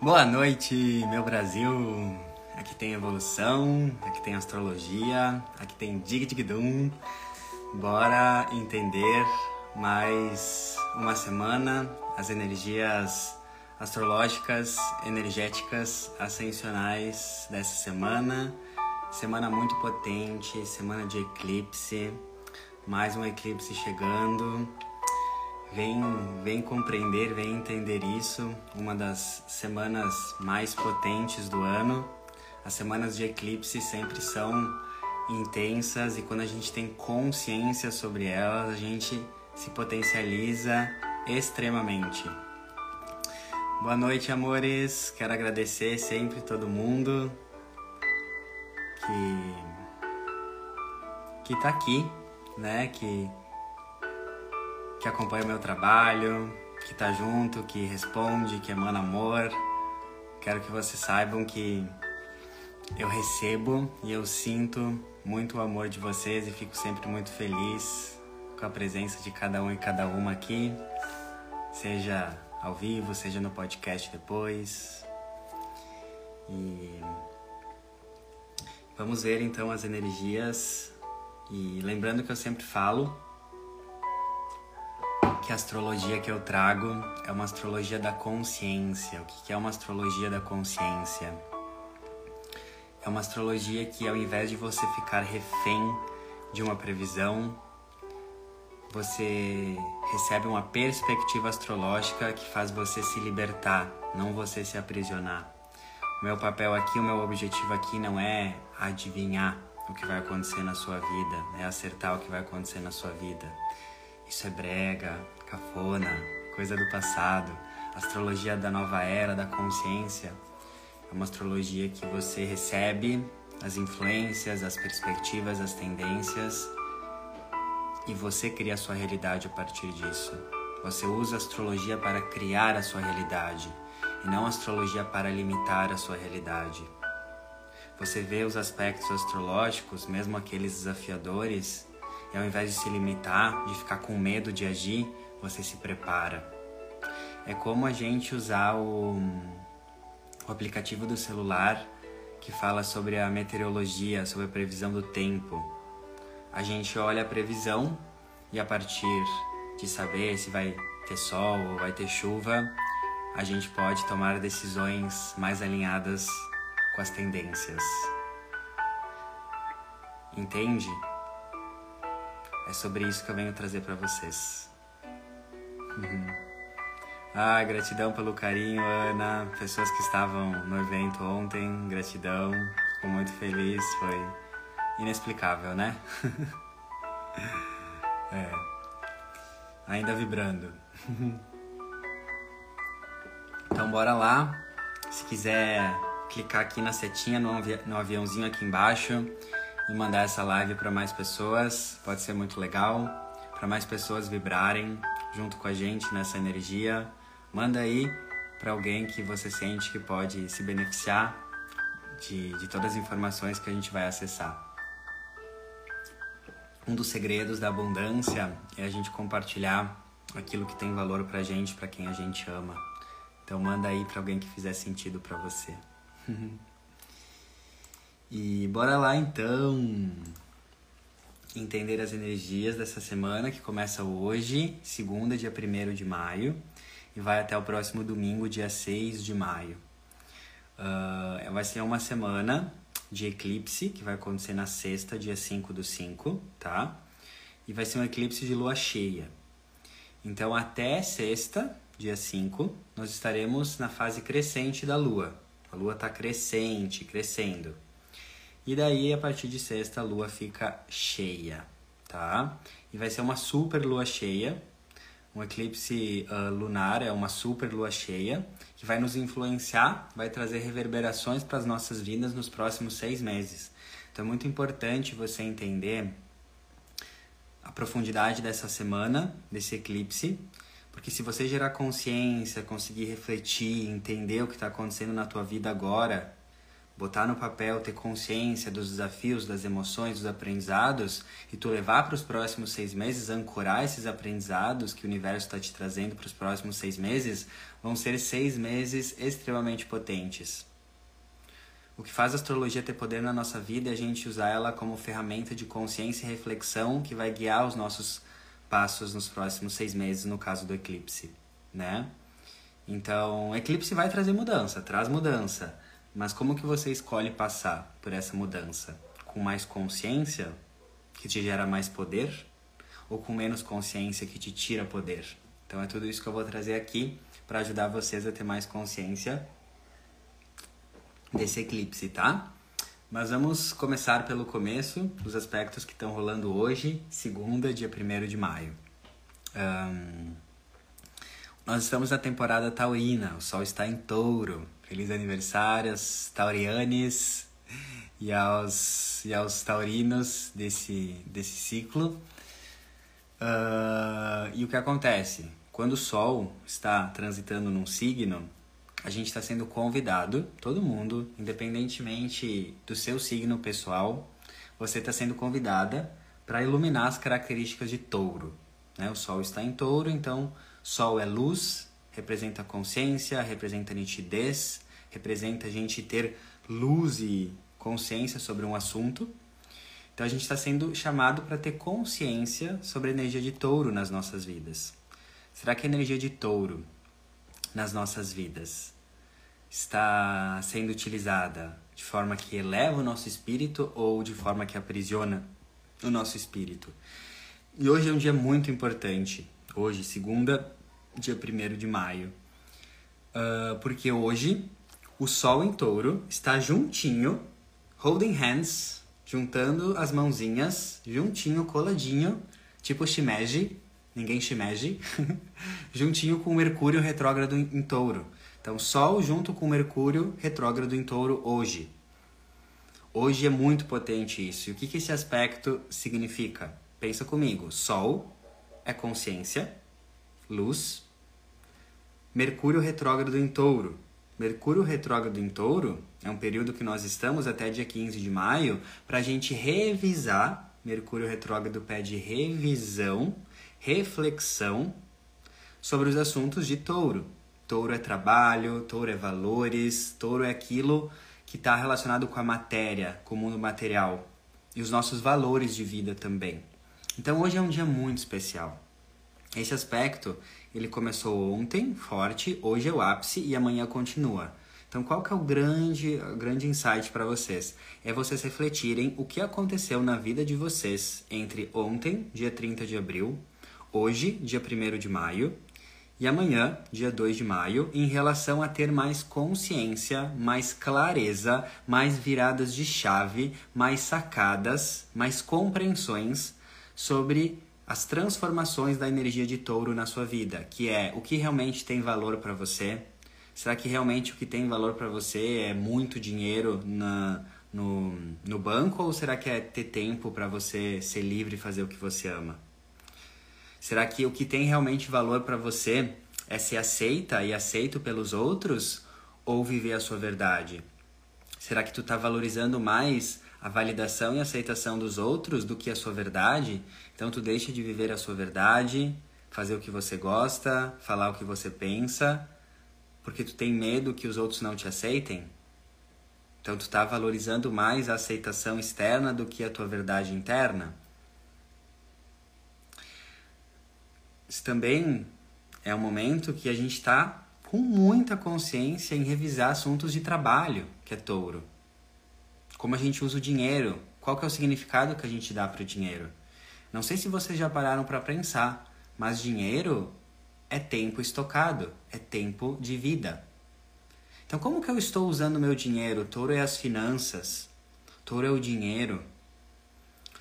Boa noite, meu Brasil! Aqui tem evolução, aqui tem astrologia, aqui tem Dig Dig Dum. Bora entender mais uma semana as energias astrológicas, energéticas, ascensionais dessa semana. Semana muito potente, semana de eclipse, mais um eclipse chegando. Vem, vem compreender, vem entender isso. Uma das semanas mais potentes do ano. As semanas de eclipse sempre são intensas e quando a gente tem consciência sobre elas, a gente se potencializa extremamente. Boa noite, amores. Quero agradecer sempre todo mundo que que tá aqui, né? Que que acompanha o meu trabalho, que tá junto, que responde, que emana amor. Quero que vocês saibam que eu recebo e eu sinto muito o amor de vocês e fico sempre muito feliz com a presença de cada um e cada uma aqui, seja ao vivo, seja no podcast depois. E vamos ver então as energias. E lembrando que eu sempre falo que a astrologia que eu trago é uma astrologia da consciência. O que é uma astrologia da consciência? É uma astrologia que, ao invés de você ficar refém de uma previsão, você recebe uma perspectiva astrológica que faz você se libertar, não você se aprisionar. O meu papel aqui, o meu objetivo aqui não é adivinhar o que vai acontecer na sua vida, é acertar o que vai acontecer na sua vida. Isso é brega, cafona, coisa do passado. Astrologia da nova era, da consciência. É uma astrologia que você recebe as influências, as perspectivas, as tendências e você cria a sua realidade a partir disso. Você usa a astrologia para criar a sua realidade e não a astrologia para limitar a sua realidade. Você vê os aspectos astrológicos, mesmo aqueles desafiadores, e ao invés de se limitar, de ficar com medo de agir, você se prepara. É como a gente usar o, o aplicativo do celular que fala sobre a meteorologia, sobre a previsão do tempo. A gente olha a previsão e a partir de saber se vai ter sol ou vai ter chuva, a gente pode tomar decisões mais alinhadas com as tendências. Entende? É sobre isso que eu venho trazer para vocês. Uhum. Ah, gratidão pelo carinho, Ana. Pessoas que estavam no evento ontem, gratidão. Fico muito feliz, foi inexplicável, né? é. Ainda vibrando. então bora lá. Se quiser clicar aqui na setinha no, avi no aviãozinho aqui embaixo e mandar essa live para mais pessoas, pode ser muito legal. Para mais pessoas vibrarem junto com a gente nessa energia. Manda aí para alguém que você sente que pode se beneficiar de, de todas as informações que a gente vai acessar. Um dos segredos da abundância é a gente compartilhar aquilo que tem valor pra gente, para quem a gente ama. Então manda aí para alguém que fizer sentido para você. e bora lá então entender as energias dessa semana que começa hoje, segunda, dia 1 de maio, e vai até o próximo domingo, dia 6 de maio. Uh, vai ser uma semana de eclipse, que vai acontecer na sexta, dia 5 do 5, tá? E vai ser um eclipse de lua cheia. Então, até sexta, dia 5, nós estaremos na fase crescente da lua. A lua está crescente, crescendo. E daí, a partir de sexta, a lua fica cheia, tá? E vai ser uma super lua cheia. Um eclipse uh, lunar é uma super lua cheia que vai nos influenciar, vai trazer reverberações para as nossas vidas nos próximos seis meses. Então é muito importante você entender a profundidade dessa semana, desse eclipse, porque se você gerar consciência, conseguir refletir, entender o que está acontecendo na tua vida agora, botar no papel, ter consciência dos desafios, das emoções, dos aprendizados e tu levar para os próximos seis meses, ancorar esses aprendizados que o universo está te trazendo para os próximos seis meses, vão ser seis meses extremamente potentes. O que faz a astrologia ter poder na nossa vida é a gente usar ela como ferramenta de consciência e reflexão que vai guiar os nossos passos nos próximos seis meses, no caso do eclipse, né? Então, eclipse vai trazer mudança, traz mudança mas como que você escolhe passar por essa mudança? Com mais consciência, que te gera mais poder? Ou com menos consciência, que te tira poder? Então é tudo isso que eu vou trazer aqui para ajudar vocês a ter mais consciência desse eclipse, tá? Mas vamos começar pelo começo, dos aspectos que estão rolando hoje, segunda, dia 1 de maio. Um, nós estamos na temporada taurina, o sol está em touro. Feliz aniversário aos taurianes e aos, e aos taurinos desse, desse ciclo. Uh, e o que acontece? Quando o Sol está transitando num signo, a gente está sendo convidado, todo mundo, independentemente do seu signo pessoal, você está sendo convidada para iluminar as características de touro. Né? O Sol está em touro, então Sol é luz, representa consciência, representa nitidez, representa a gente ter luz e consciência sobre um assunto. Então a gente está sendo chamado para ter consciência sobre a energia de touro nas nossas vidas. Será que a energia de touro nas nossas vidas está sendo utilizada de forma que eleva o nosso espírito ou de forma que aprisiona o nosso espírito? E hoje é um dia muito importante. Hoje, segunda, dia 1 de maio. Uh, porque hoje o Sol em touro está juntinho, holding hands, juntando as mãozinhas, juntinho, coladinho, tipo shimeji, ninguém shimeji, juntinho com Mercúrio retrógrado em touro. Então, Sol junto com Mercúrio retrógrado em touro hoje. Hoje é muito potente isso. E o que, que esse aspecto significa? Pensa comigo. Sol é consciência, luz, Mercúrio retrógrado em touro. Mercúrio retrógrado em touro é um período que nós estamos até dia 15 de maio para a gente revisar. Mercúrio retrógrado pede revisão, reflexão sobre os assuntos de touro. Touro é trabalho, touro é valores, touro é aquilo que está relacionado com a matéria, com o mundo material e os nossos valores de vida também. Então hoje é um dia muito especial. Esse aspecto, ele começou ontem, forte, hoje é o ápice e amanhã continua. Então, qual que é o grande, grande insight para vocês? É vocês refletirem o que aconteceu na vida de vocês entre ontem, dia 30 de abril, hoje, dia 1 de maio, e amanhã, dia 2 de maio, em relação a ter mais consciência, mais clareza, mais viradas de chave, mais sacadas, mais compreensões sobre as transformações da energia de touro na sua vida, que é o que realmente tem valor para você. Será que realmente o que tem valor para você é muito dinheiro na, no, no banco ou será que é ter tempo para você ser livre e fazer o que você ama? Será que o que tem realmente valor para você é ser aceita e aceito pelos outros ou viver a sua verdade? Será que tu está valorizando mais a validação e aceitação dos outros do que a sua verdade? Então tu deixa de viver a sua verdade, fazer o que você gosta, falar o que você pensa, porque tu tem medo que os outros não te aceitem? Então tu está valorizando mais a aceitação externa do que a tua verdade interna? Isso também é um momento que a gente está com muita consciência em revisar assuntos de trabalho, que é touro. Como a gente usa o dinheiro, qual que é o significado que a gente dá para o dinheiro? Não sei se vocês já pararam para pensar, mas dinheiro é tempo estocado, é tempo de vida. Então, como que eu estou usando meu dinheiro? Touro é as finanças, touro é o dinheiro.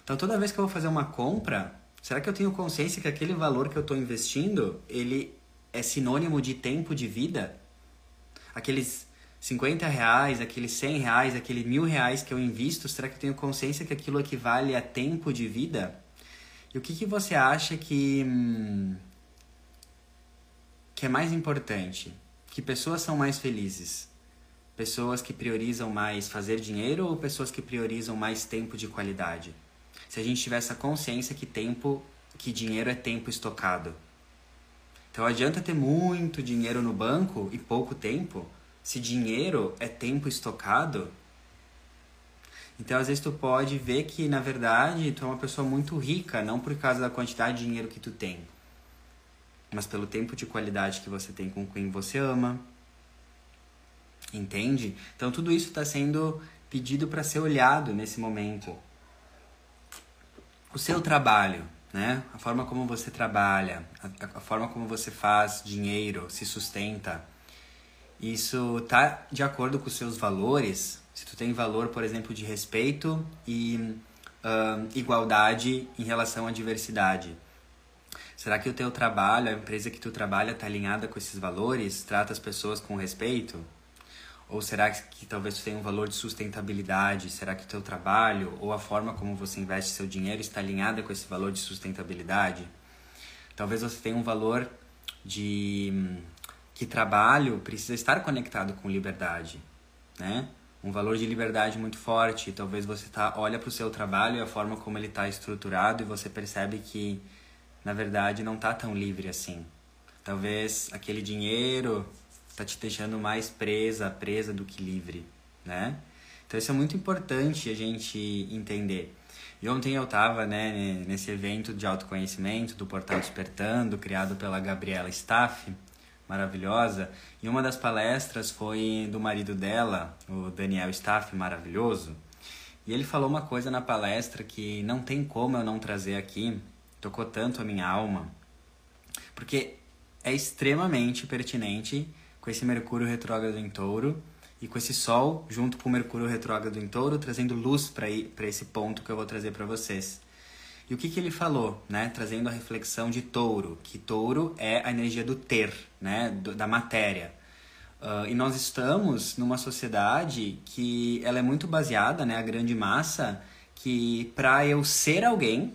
Então, toda vez que eu vou fazer uma compra, será que eu tenho consciência que aquele valor que eu estou investindo, ele é sinônimo de tempo de vida? Aqueles 50 reais, aqueles 100 reais, aqueles mil reais que eu invisto, será que eu tenho consciência que aquilo equivale a tempo de vida? E o que, que você acha que, hum, que é mais importante? Que pessoas são mais felizes? Pessoas que priorizam mais fazer dinheiro ou pessoas que priorizam mais tempo de qualidade? Se a gente tiver essa consciência que tempo, que dinheiro é tempo estocado. Então adianta ter muito dinheiro no banco e pouco tempo, se dinheiro é tempo estocado. Então às vezes tu pode ver que na verdade tu é uma pessoa muito rica, não por causa da quantidade de dinheiro que tu tem, mas pelo tempo de qualidade que você tem com quem você ama, Entende? Então tudo isso está sendo pedido para ser olhado nesse momento. O seu trabalho, né? A forma como você trabalha, a, a forma como você faz dinheiro, se sustenta, isso tá de acordo com os seus valores. Se tu tem valor, por exemplo, de respeito e uh, igualdade em relação à diversidade. Será que o teu trabalho, a empresa que tu trabalha, está alinhada com esses valores? Trata as pessoas com respeito? Ou será que talvez você tenha um valor de sustentabilidade? Será que o teu trabalho ou a forma como você investe seu dinheiro está alinhada com esse valor de sustentabilidade? Talvez você tenha um valor de que trabalho precisa estar conectado com liberdade, né? Um valor de liberdade muito forte. Talvez você tá olha para o seu trabalho e a forma como ele está estruturado e você percebe que na verdade não está tão livre assim. Talvez aquele dinheiro está te deixando mais presa, presa do que livre, né? Então isso é muito importante a gente entender. E ontem eu estava né, nesse evento de autoconhecimento do Portal Despertando, criado pela Gabriela Staff, maravilhosa, e uma das palestras foi do marido dela, o Daniel Staff, maravilhoso. E ele falou uma coisa na palestra que não tem como eu não trazer aqui, tocou tanto a minha alma, porque é extremamente pertinente com esse Mercúrio retrógrado em Touro e com esse Sol junto com o Mercúrio retrógrado em Touro, trazendo luz para esse ponto que eu vou trazer para vocês. E o que, que ele falou, né? Trazendo a reflexão de Touro, que Touro é a energia do ter, né? Do, da matéria. Uh, e nós estamos numa sociedade que ela é muito baseada, né? A grande massa, que para eu ser alguém,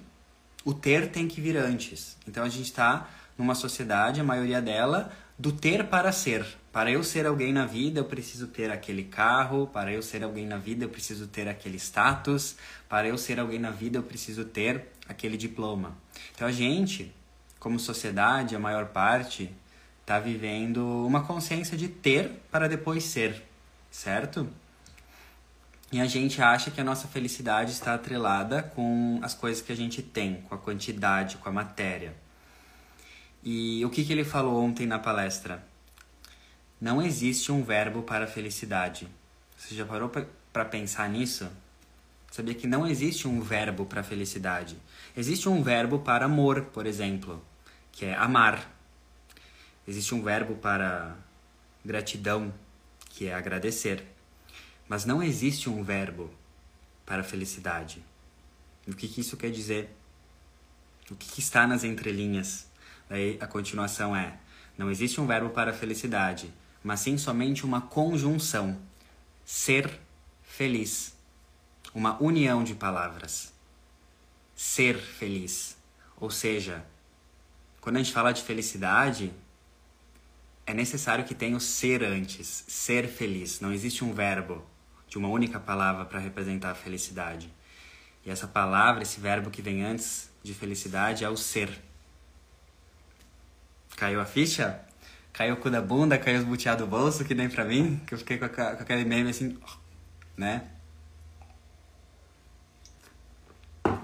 o ter tem que vir antes. Então a gente está numa sociedade, a maioria dela, do ter para ser. Para eu ser alguém na vida, eu preciso ter aquele carro. Para eu ser alguém na vida, eu preciso ter aquele status. Para eu ser alguém na vida, eu preciso ter aquele diploma. Então a gente, como sociedade, a maior parte, está vivendo uma consciência de ter para depois ser, certo? E a gente acha que a nossa felicidade está atrelada com as coisas que a gente tem, com a quantidade, com a matéria. E o que, que ele falou ontem na palestra? Não existe um verbo para felicidade. Você já parou para pensar nisso? Sabia que não existe um verbo para felicidade. Existe um verbo para amor, por exemplo, que é amar. Existe um verbo para gratidão, que é agradecer. Mas não existe um verbo para felicidade. O que, que isso quer dizer? O que, que está nas entrelinhas? Daí a continuação é: não existe um verbo para felicidade mas sim somente uma conjunção. Ser feliz. Uma união de palavras. Ser feliz. Ou seja, quando a gente fala de felicidade, é necessário que tenha o ser antes. Ser feliz. Não existe um verbo de uma única palavra para representar a felicidade. E essa palavra, esse verbo que vem antes de felicidade é o ser. Caiu a ficha? caiu o cu da bunda, caiu os buteados do bolso, que nem pra mim, que eu fiquei com, com aquele meme assim, né?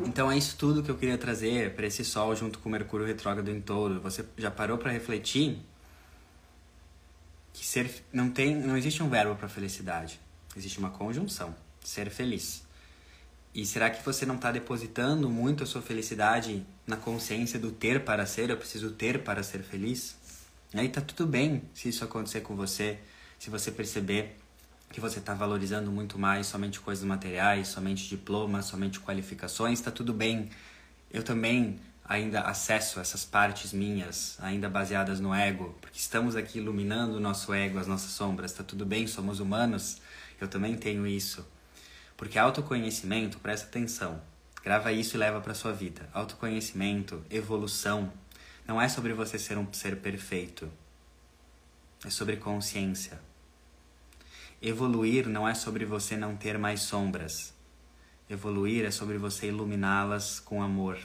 Então é isso tudo que eu queria trazer para esse sol junto com o Mercúrio retrógrado em touro. Você já parou para refletir que ser não tem, não existe um verbo para felicidade. Existe uma conjunção, ser feliz. E será que você não está depositando muito a sua felicidade na consciência do ter para ser? Eu preciso ter para ser feliz? Aí tá tudo bem se isso acontecer com você, se você perceber que você está valorizando muito mais somente coisas materiais, somente diplomas, somente qualificações, está tudo bem. Eu também ainda acesso essas partes minhas, ainda baseadas no ego, porque estamos aqui iluminando o nosso ego, as nossas sombras, está tudo bem, somos humanos, eu também tenho isso. Porque autoconhecimento, presta atenção, grava isso e leva para sua vida. Autoconhecimento, evolução, não é sobre você ser um ser perfeito. É sobre consciência. Evoluir não é sobre você não ter mais sombras. Evoluir é sobre você iluminá-las com amor.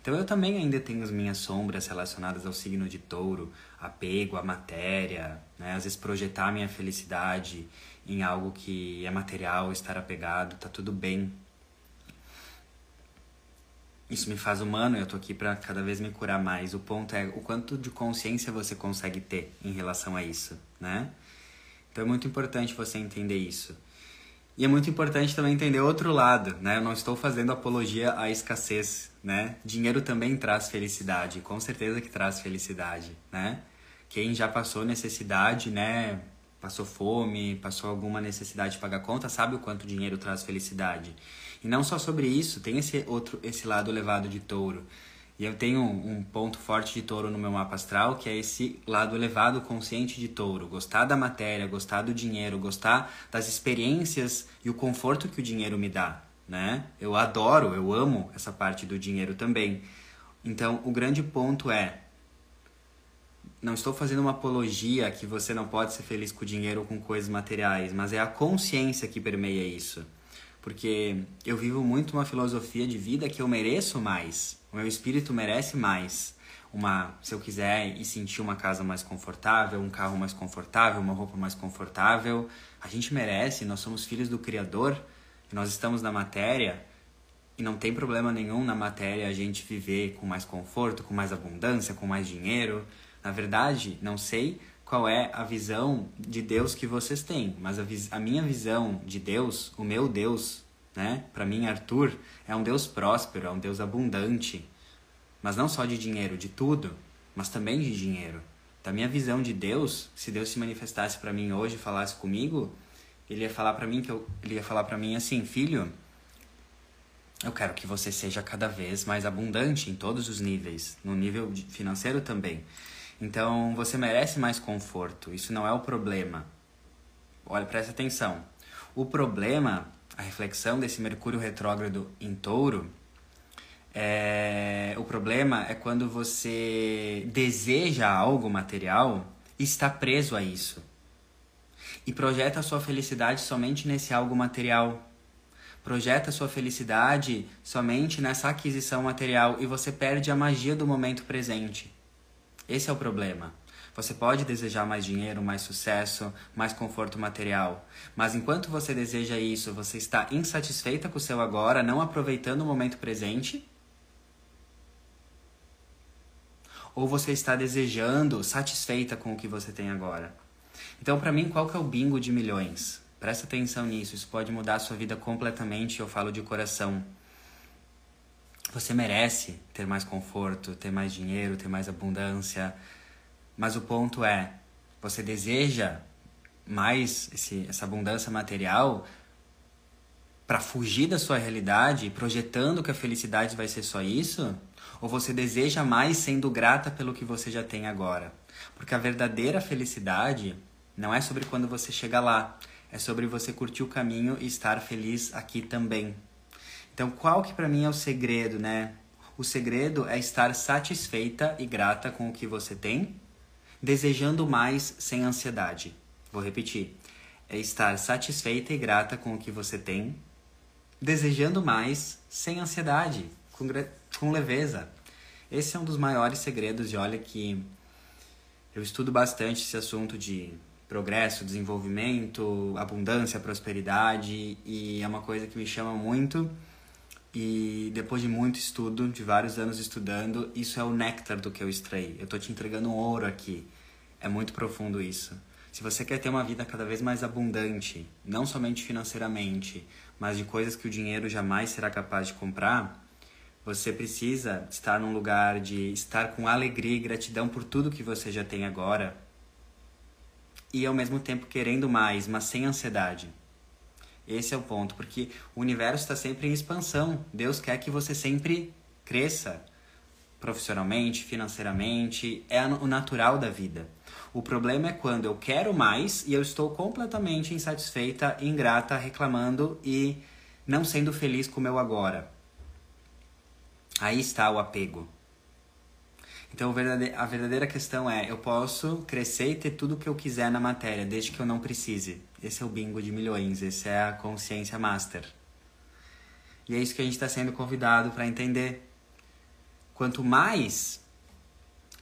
Então eu também ainda tenho as minhas sombras relacionadas ao signo de touro, apego à matéria, né? às vezes projetar minha felicidade em algo que é material, estar apegado, tá tudo bem. Isso me faz humano, eu tô aqui para cada vez me curar mais. O ponto é o quanto de consciência você consegue ter em relação a isso, né? Então é muito importante você entender isso. E é muito importante também entender outro lado, né? Eu não estou fazendo apologia à escassez, né? Dinheiro também traz felicidade, com certeza que traz felicidade, né? Quem já passou necessidade, né? Passou fome, passou alguma necessidade de pagar conta, sabe o quanto dinheiro traz felicidade. E não só sobre isso, tem esse outro esse lado elevado de touro. E eu tenho um ponto forte de touro no meu mapa astral, que é esse lado elevado consciente de touro. Gostar da matéria, gostar do dinheiro, gostar das experiências e o conforto que o dinheiro me dá, né? Eu adoro, eu amo essa parte do dinheiro também. Então, o grande ponto é não estou fazendo uma apologia que você não pode ser feliz com dinheiro ou com coisas materiais, mas é a consciência que permeia isso. Porque eu vivo muito uma filosofia de vida que eu mereço mais. O meu espírito merece mais. Uma, se eu quiser e sentir uma casa mais confortável, um carro mais confortável, uma roupa mais confortável, a gente merece, nós somos filhos do Criador, nós estamos na matéria e não tem problema nenhum na matéria a gente viver com mais conforto, com mais abundância, com mais dinheiro. Na verdade, não sei qual é a visão de Deus que vocês têm, mas a, a minha visão de Deus, o meu Deus, né? Para mim, Arthur é um Deus próspero, é um Deus abundante, mas não só de dinheiro, de tudo, mas também de dinheiro. Da minha visão de Deus, se Deus se manifestasse para mim hoje e falasse comigo, ele ia falar para mim que eu, ele ia falar para mim assim, filho, eu quero que você seja cada vez mais abundante em todos os níveis, no nível financeiro também. Então, você merece mais conforto. Isso não é o problema. Olha, presta atenção. O problema a reflexão desse Mercúrio retrógrado em touro, é, o problema é quando você deseja algo material e está preso a isso. E projeta a sua felicidade somente nesse algo material. Projeta a sua felicidade somente nessa aquisição material e você perde a magia do momento presente. Esse é o problema. Você pode desejar mais dinheiro, mais sucesso, mais conforto material, mas enquanto você deseja isso, você está insatisfeita com o seu agora, não aproveitando o momento presente? Ou você está desejando, satisfeita com o que você tem agora? Então, para mim, qual que é o bingo de milhões? Presta atenção nisso, isso pode mudar a sua vida completamente, eu falo de coração. Você merece ter mais conforto, ter mais dinheiro, ter mais abundância, mas o ponto é, você deseja mais esse, essa abundância material para fugir da sua realidade, projetando que a felicidade vai ser só isso? Ou você deseja mais sendo grata pelo que você já tem agora? Porque a verdadeira felicidade não é sobre quando você chega lá, é sobre você curtir o caminho e estar feliz aqui também. Então, qual que para mim é o segredo, né? O segredo é estar satisfeita e grata com o que você tem desejando mais sem ansiedade. Vou repetir. É estar satisfeita e grata com o que você tem, desejando mais sem ansiedade, com, com leveza. Esse é um dos maiores segredos e olha que eu estudo bastante esse assunto de progresso, desenvolvimento, abundância, prosperidade e é uma coisa que me chama muito. E depois de muito estudo, de vários anos estudando, isso é o néctar do que eu extraí. Eu tô te entregando um ouro aqui. É muito profundo isso. Se você quer ter uma vida cada vez mais abundante, não somente financeiramente, mas de coisas que o dinheiro jamais será capaz de comprar, você precisa estar num lugar de estar com alegria e gratidão por tudo que você já tem agora. E ao mesmo tempo querendo mais, mas sem ansiedade. Esse é o ponto, porque o universo está sempre em expansão. Deus quer que você sempre cresça profissionalmente, financeiramente, é o natural da vida. O problema é quando eu quero mais e eu estou completamente insatisfeita, ingrata, reclamando e não sendo feliz com o meu agora. Aí está o apego. Então a verdadeira questão é: eu posso crescer e ter tudo o que eu quiser na matéria, desde que eu não precise. Esse é o bingo de milhões, esse é a consciência master. E é isso que a gente está sendo convidado para entender. Quanto mais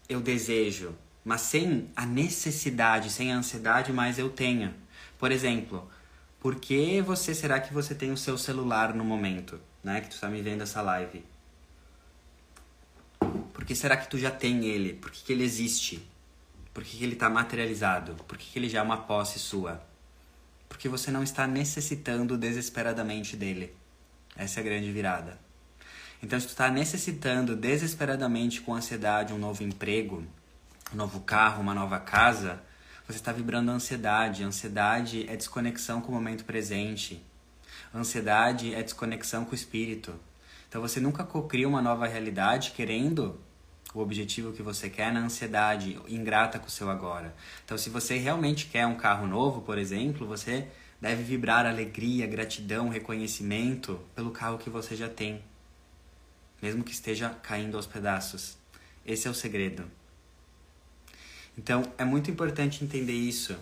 eu desejo, mas sem a necessidade, sem a ansiedade, mais eu tenho. Por exemplo, por que você será que você tem o seu celular no momento, né? Que tu está me vendo essa live? Por que será que tu já tem ele? Por que, que ele existe? Por que, que ele está materializado? Por que, que ele já é uma posse sua? Porque você não está necessitando desesperadamente dele. Essa é a grande virada. Então, se tu está necessitando desesperadamente com ansiedade um novo emprego, um novo carro, uma nova casa, você está vibrando ansiedade. Ansiedade é desconexão com o momento presente. Ansiedade é desconexão com o espírito. Então você nunca cocria uma nova realidade querendo o objetivo que você quer na ansiedade, ingrata com o seu agora. Então se você realmente quer um carro novo, por exemplo, você deve vibrar alegria, gratidão, reconhecimento pelo carro que você já tem, mesmo que esteja caindo aos pedaços. Esse é o segredo. Então é muito importante entender isso.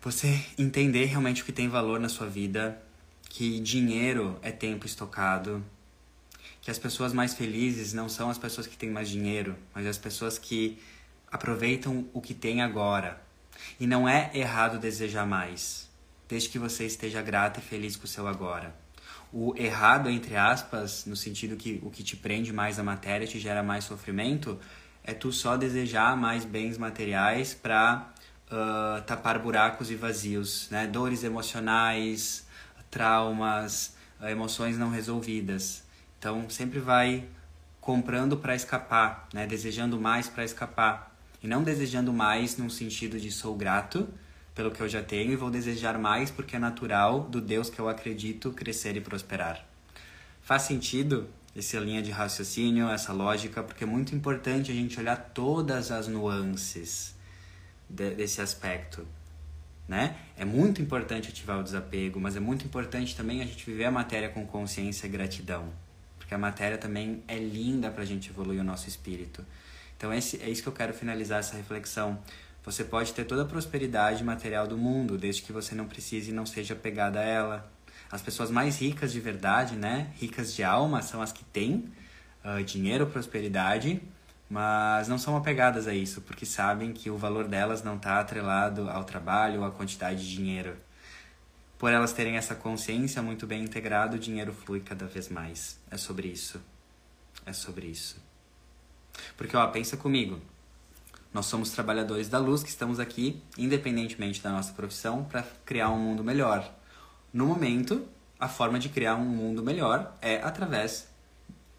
Você entender realmente o que tem valor na sua vida, que dinheiro é tempo estocado, que as pessoas mais felizes não são as pessoas que têm mais dinheiro, mas as pessoas que aproveitam o que tem agora. E não é errado desejar mais, desde que você esteja grata e feliz com o seu agora. O errado, entre aspas, no sentido que o que te prende mais à matéria te gera mais sofrimento, é tu só desejar mais bens materiais para uh, tapar buracos e vazios, né? Dores emocionais, traumas, emoções não resolvidas. Então sempre vai comprando para escapar, né? Desejando mais para escapar e não desejando mais num sentido de sou grato pelo que eu já tenho e vou desejar mais porque é natural do Deus que eu acredito crescer e prosperar. Faz sentido essa linha de raciocínio, essa lógica, porque é muito importante a gente olhar todas as nuances de, desse aspecto. Né? É muito importante ativar o desapego, mas é muito importante também a gente viver a matéria com consciência e gratidão, porque a matéria também é linda para a gente evoluir o nosso espírito. Então esse, é isso que eu quero finalizar essa reflexão. Você pode ter toda a prosperidade material do mundo, desde que você não precise e não seja apegada a ela. As pessoas mais ricas de verdade, né? Ricas de alma, são as que têm uh, dinheiro, prosperidade, mas não são apegadas a isso, porque sabem que o valor delas não está atrelado ao trabalho ou à quantidade de dinheiro. Por elas terem essa consciência muito bem integrada, o dinheiro flui cada vez mais. É sobre isso. É sobre isso. Porque, ó, pensa comigo. Nós somos trabalhadores da luz que estamos aqui, independentemente da nossa profissão, para criar um mundo melhor. No momento, a forma de criar um mundo melhor é através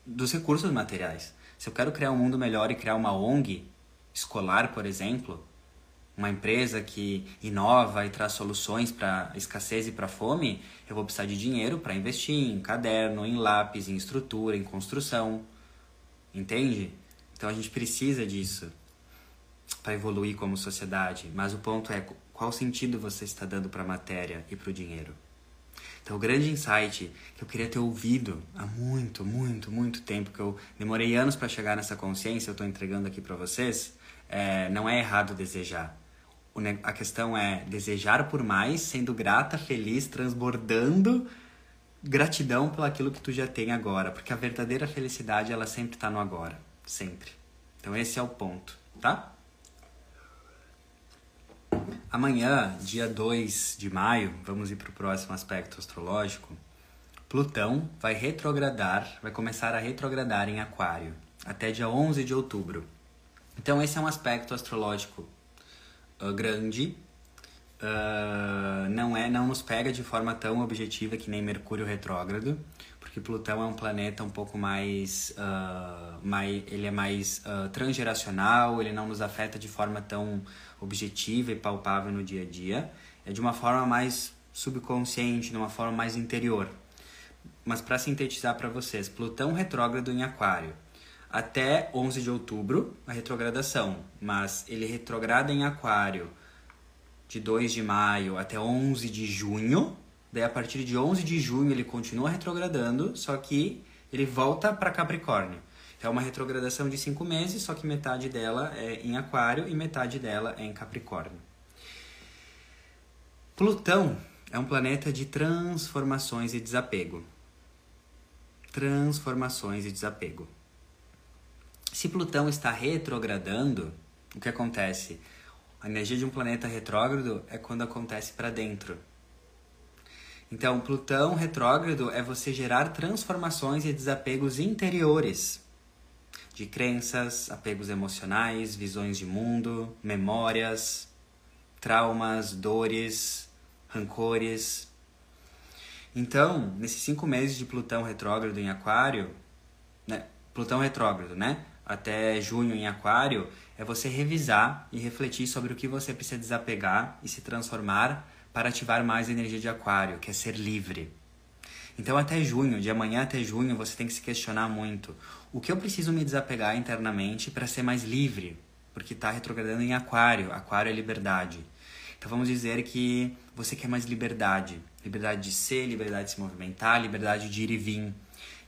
dos recursos materiais. Se eu quero criar um mundo melhor e criar uma ONG escolar, por exemplo, uma empresa que inova e traz soluções para escassez e para fome, eu vou precisar de dinheiro para investir em caderno, em lápis, em estrutura, em construção. Entende? Então a gente precisa disso para evoluir como sociedade. Mas o ponto é qual sentido você está dando para a matéria e para o dinheiro? Então, o grande insight que eu queria ter ouvido há muito, muito, muito tempo, que eu demorei anos para chegar nessa consciência, eu estou entregando aqui para vocês, é, não é errado desejar. A questão é desejar por mais, sendo grata, feliz, transbordando gratidão pelo aquilo que tu já tem agora, porque a verdadeira felicidade ela sempre está no agora, sempre. Então esse é o ponto, tá? Amanhã, dia 2 de maio, vamos ir para o próximo aspecto astrológico. Plutão vai retrogradar, vai começar a retrogradar em Aquário até dia 11 de outubro. Então, esse é um aspecto astrológico uh, grande. Uh, não é, não nos pega de forma tão objetiva que nem Mercúrio retrógrado, porque Plutão é um planeta um pouco mais, uh, mais ele é mais transgeracional, ele não nos afeta de forma tão objetiva e palpável no dia a dia, é de uma forma mais subconsciente, de uma forma mais interior. Mas para sintetizar para vocês, Plutão retrógrado em Aquário. Até 11 de outubro, a retrogradação, mas ele retrograda em Aquário de 2 de maio até 11 de junho. Daí a partir de 11 de junho ele continua retrogradando, só que ele volta para Capricórnio. É uma retrogradação de cinco meses, só que metade dela é em Aquário e metade dela é em Capricórnio. Plutão é um planeta de transformações e desapego. Transformações e desapego. Se Plutão está retrogradando, o que acontece? A energia de um planeta retrógrado é quando acontece para dentro. Então, Plutão retrógrado é você gerar transformações e desapegos interiores de crenças, apegos emocionais, visões de mundo, memórias, traumas, dores, rancores. Então, nesses cinco meses de Plutão retrógrado em Aquário, né? Plutão retrógrado, né? Até junho em Aquário, é você revisar e refletir sobre o que você precisa desapegar e se transformar para ativar mais a energia de Aquário, que é ser livre. Então, até junho, de amanhã até junho, você tem que se questionar muito: o que eu preciso me desapegar internamente para ser mais livre? Porque está retrogradando em Aquário. Aquário é liberdade. Então, vamos dizer que você quer mais liberdade: liberdade de ser, liberdade de se movimentar, liberdade de ir e vir.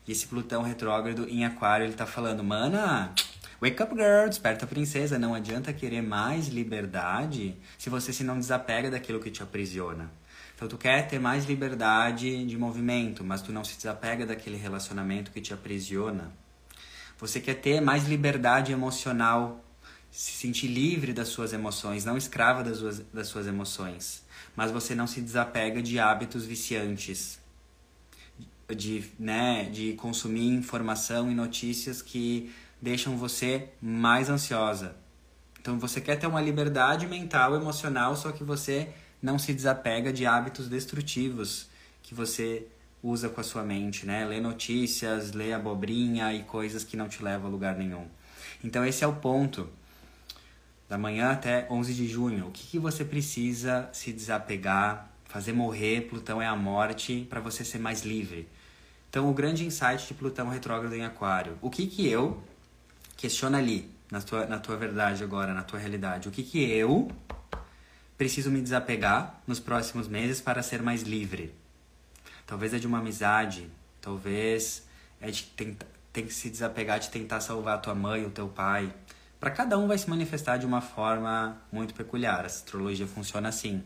E esse Plutão retrógrado em Aquário, ele está falando, mana, Wake up, girl, desperta princesa. Não adianta querer mais liberdade se você se não desapega daquilo que te aprisiona. Então tu quer ter mais liberdade de movimento, mas tu não se desapega daquele relacionamento que te aprisiona. Você quer ter mais liberdade emocional, se sentir livre das suas emoções, não escrava das suas, das suas emoções. Mas você não se desapega de hábitos viciantes, de, né, de consumir informação e notícias que deixam você mais ansiosa. Então você quer ter uma liberdade mental, emocional, só que você não se desapega de hábitos destrutivos que você usa com a sua mente, né? Lê notícias, lê abobrinha e coisas que não te levam a lugar nenhum. Então esse é o ponto. Da manhã até 11 de junho, o que, que você precisa se desapegar, fazer morrer, Plutão é a morte, para você ser mais livre. Então o grande insight de Plutão retrógrado em Aquário, o que que eu Questiona ali, na tua, na tua verdade agora, na tua realidade. O que, que eu preciso me desapegar nos próximos meses para ser mais livre? Talvez é de uma amizade, talvez é de tentar, tem que se desapegar de tentar salvar a tua mãe, o teu pai. Para cada um vai se manifestar de uma forma muito peculiar. A astrologia funciona assim.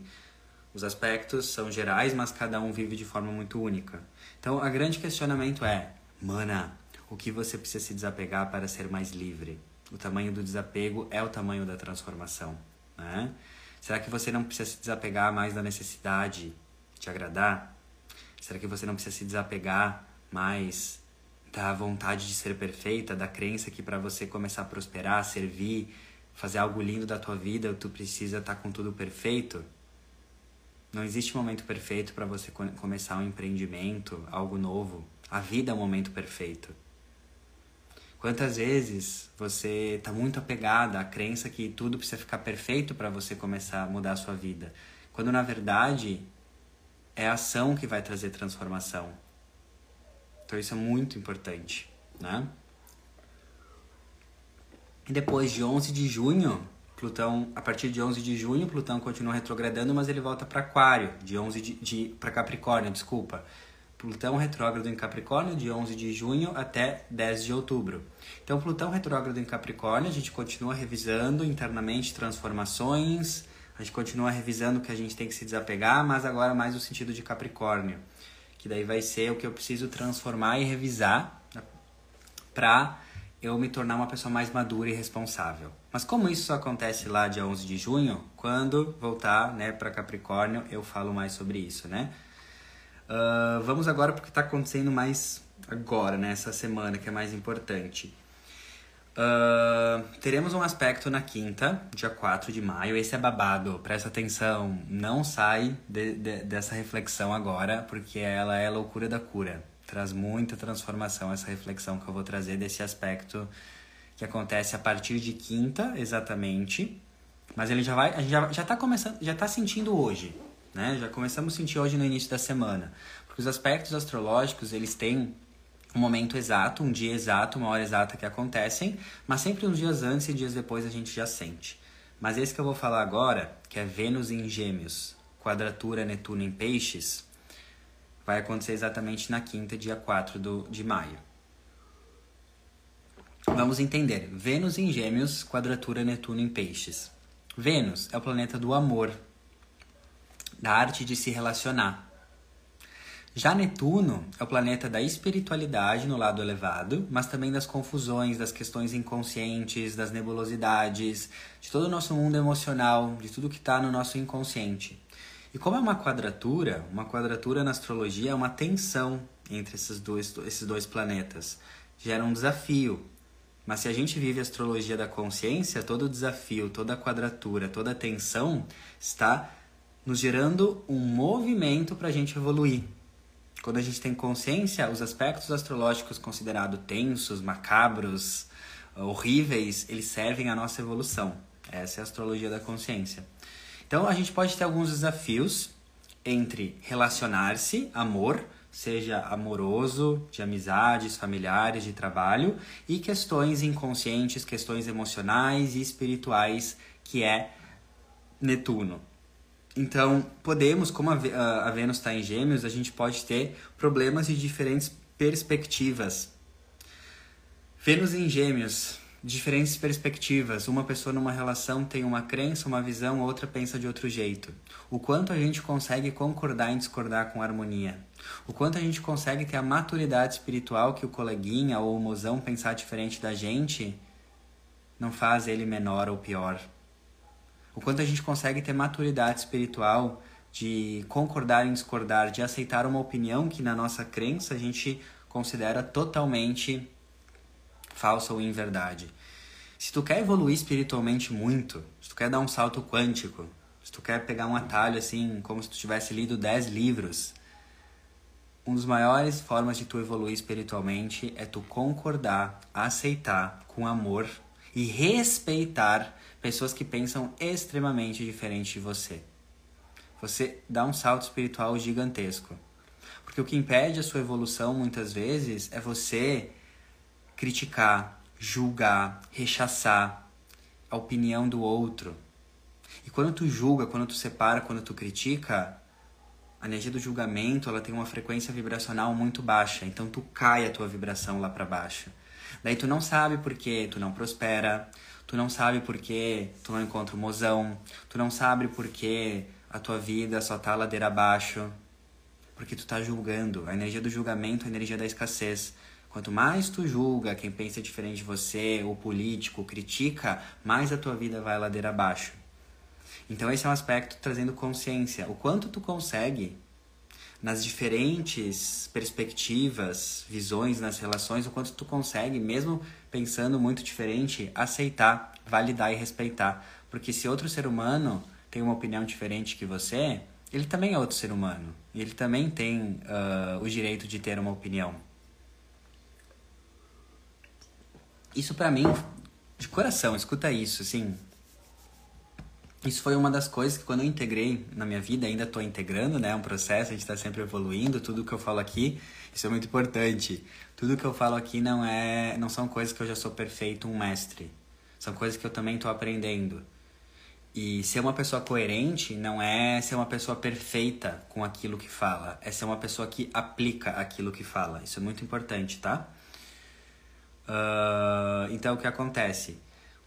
Os aspectos são gerais, mas cada um vive de forma muito única. Então, o grande questionamento é: mana, o que você precisa se desapegar para ser mais livre. O tamanho do desapego é o tamanho da transformação. Né? Será que você não precisa se desapegar mais da necessidade de agradar? Será que você não precisa se desapegar mais da vontade de ser perfeita, da crença que para você começar a prosperar, servir, fazer algo lindo da tua vida, tu precisa estar tá com tudo perfeito? Não existe momento perfeito para você começar um empreendimento, algo novo. A vida é o momento perfeito. Quantas vezes você está muito apegada à crença que tudo precisa ficar perfeito para você começar a mudar a sua vida, quando na verdade é a ação que vai trazer transformação. Então isso é muito importante, né? E depois de 11 de junho, Plutão, a partir de 11 de junho, Plutão continua retrogradando, mas ele volta para Aquário, de 11 de, de para Capricórnio, desculpa. Plutão retrógrado em Capricórnio de 11 de junho até 10 de outubro. Então, Plutão retrógrado em Capricórnio, a gente continua revisando internamente transformações, a gente continua revisando que a gente tem que se desapegar, mas agora mais no sentido de Capricórnio, que daí vai ser o que eu preciso transformar e revisar para eu me tornar uma pessoa mais madura e responsável. Mas como isso só acontece lá dia 11 de junho, quando voltar, né, para Capricórnio, eu falo mais sobre isso, né? Uh, vamos agora para o que está acontecendo mais agora, nessa né, semana, que é mais importante. Uh, teremos um aspecto na quinta, dia 4 de maio. Esse é babado, presta atenção. Não sai de, de, dessa reflexão agora, porque ela é loucura da cura. Traz muita transformação essa reflexão que eu vou trazer desse aspecto que acontece a partir de quinta, exatamente. Mas ele já vai, a gente já, já tá começando, já tá sentindo hoje né? Já começamos a sentir hoje no início da semana. Porque os aspectos astrológicos, eles têm um momento exato, um dia exato, uma hora exata que acontecem, mas sempre uns dias antes e dias depois a gente já sente. Mas esse que eu vou falar agora, que é Vênus em Gêmeos, quadratura Netuno em Peixes, vai acontecer exatamente na quinta, dia 4 do, de maio. Vamos entender. Vênus em Gêmeos, quadratura Netuno em Peixes. Vênus é o planeta do amor, da arte de se relacionar. Já Netuno é o planeta da espiritualidade no lado elevado, mas também das confusões, das questões inconscientes, das nebulosidades, de todo o nosso mundo emocional, de tudo que está no nosso inconsciente. E como é uma quadratura, uma quadratura na astrologia é uma tensão entre esses dois, esses dois planetas. Gera um desafio, mas se a gente vive a astrologia da consciência, todo desafio, toda quadratura, toda tensão está nos gerando um movimento para a gente evoluir. Quando a gente tem consciência, os aspectos astrológicos considerados tensos, macabros, horríveis, eles servem à nossa evolução. Essa é a astrologia da consciência. Então a gente pode ter alguns desafios entre relacionar-se, amor, seja amoroso, de amizades, familiares, de trabalho, e questões inconscientes, questões emocionais e espirituais, que é Netuno. Então, podemos, como a Vênus está em Gêmeos, a gente pode ter problemas de diferentes perspectivas. Vênus em Gêmeos diferentes perspectivas. Uma pessoa numa relação tem uma crença, uma visão, outra pensa de outro jeito. O quanto a gente consegue concordar em discordar com harmonia. O quanto a gente consegue ter a maturidade espiritual que o coleguinha ou o mozão pensar diferente da gente não faz ele menor ou pior. O quanto a gente consegue ter maturidade espiritual de concordar em discordar, de aceitar uma opinião que na nossa crença a gente considera totalmente falsa ou em verdade. Se tu quer evoluir espiritualmente muito, se tu quer dar um salto quântico, se tu quer pegar um atalho assim, como se tu tivesse lido 10 livros, um dos maiores formas de tu evoluir espiritualmente é tu concordar, aceitar com amor e respeitar pessoas que pensam extremamente diferente de você. Você dá um salto espiritual gigantesco. Porque o que impede a sua evolução muitas vezes é você criticar, julgar, rechaçar a opinião do outro. E quando tu julga, quando tu separa, quando tu critica, a energia do julgamento, ela tem uma frequência vibracional muito baixa, então tu cai a tua vibração lá para baixo. Daí tu não sabe por que tu não prospera, tu não sabe por que tu não encontra o mozão, tu não sabe por que a tua vida só tá ladeira abaixo, porque tu tá julgando. A energia do julgamento é a energia da escassez. Quanto mais tu julga quem pensa diferente de você, o político, critica, mais a tua vida vai ladeira abaixo. Então esse é um aspecto trazendo consciência. O quanto tu consegue nas diferentes perspectivas, visões nas relações, o quanto tu consegue, mesmo pensando muito diferente, aceitar, validar e respeitar. Porque se outro ser humano tem uma opinião diferente que você, ele também é outro ser humano. E ele também tem uh, o direito de ter uma opinião. Isso para mim, de coração, escuta isso, assim. Isso foi uma das coisas que quando eu integrei na minha vida, ainda estou integrando, né? É um processo, a gente está sempre evoluindo. Tudo que eu falo aqui, isso é muito importante. Tudo que eu falo aqui não é, não são coisas que eu já sou perfeito, um mestre. São coisas que eu também estou aprendendo. E ser uma pessoa coerente não é ser uma pessoa perfeita com aquilo que fala, é ser uma pessoa que aplica aquilo que fala. Isso é muito importante, tá? Uh, então, o que acontece?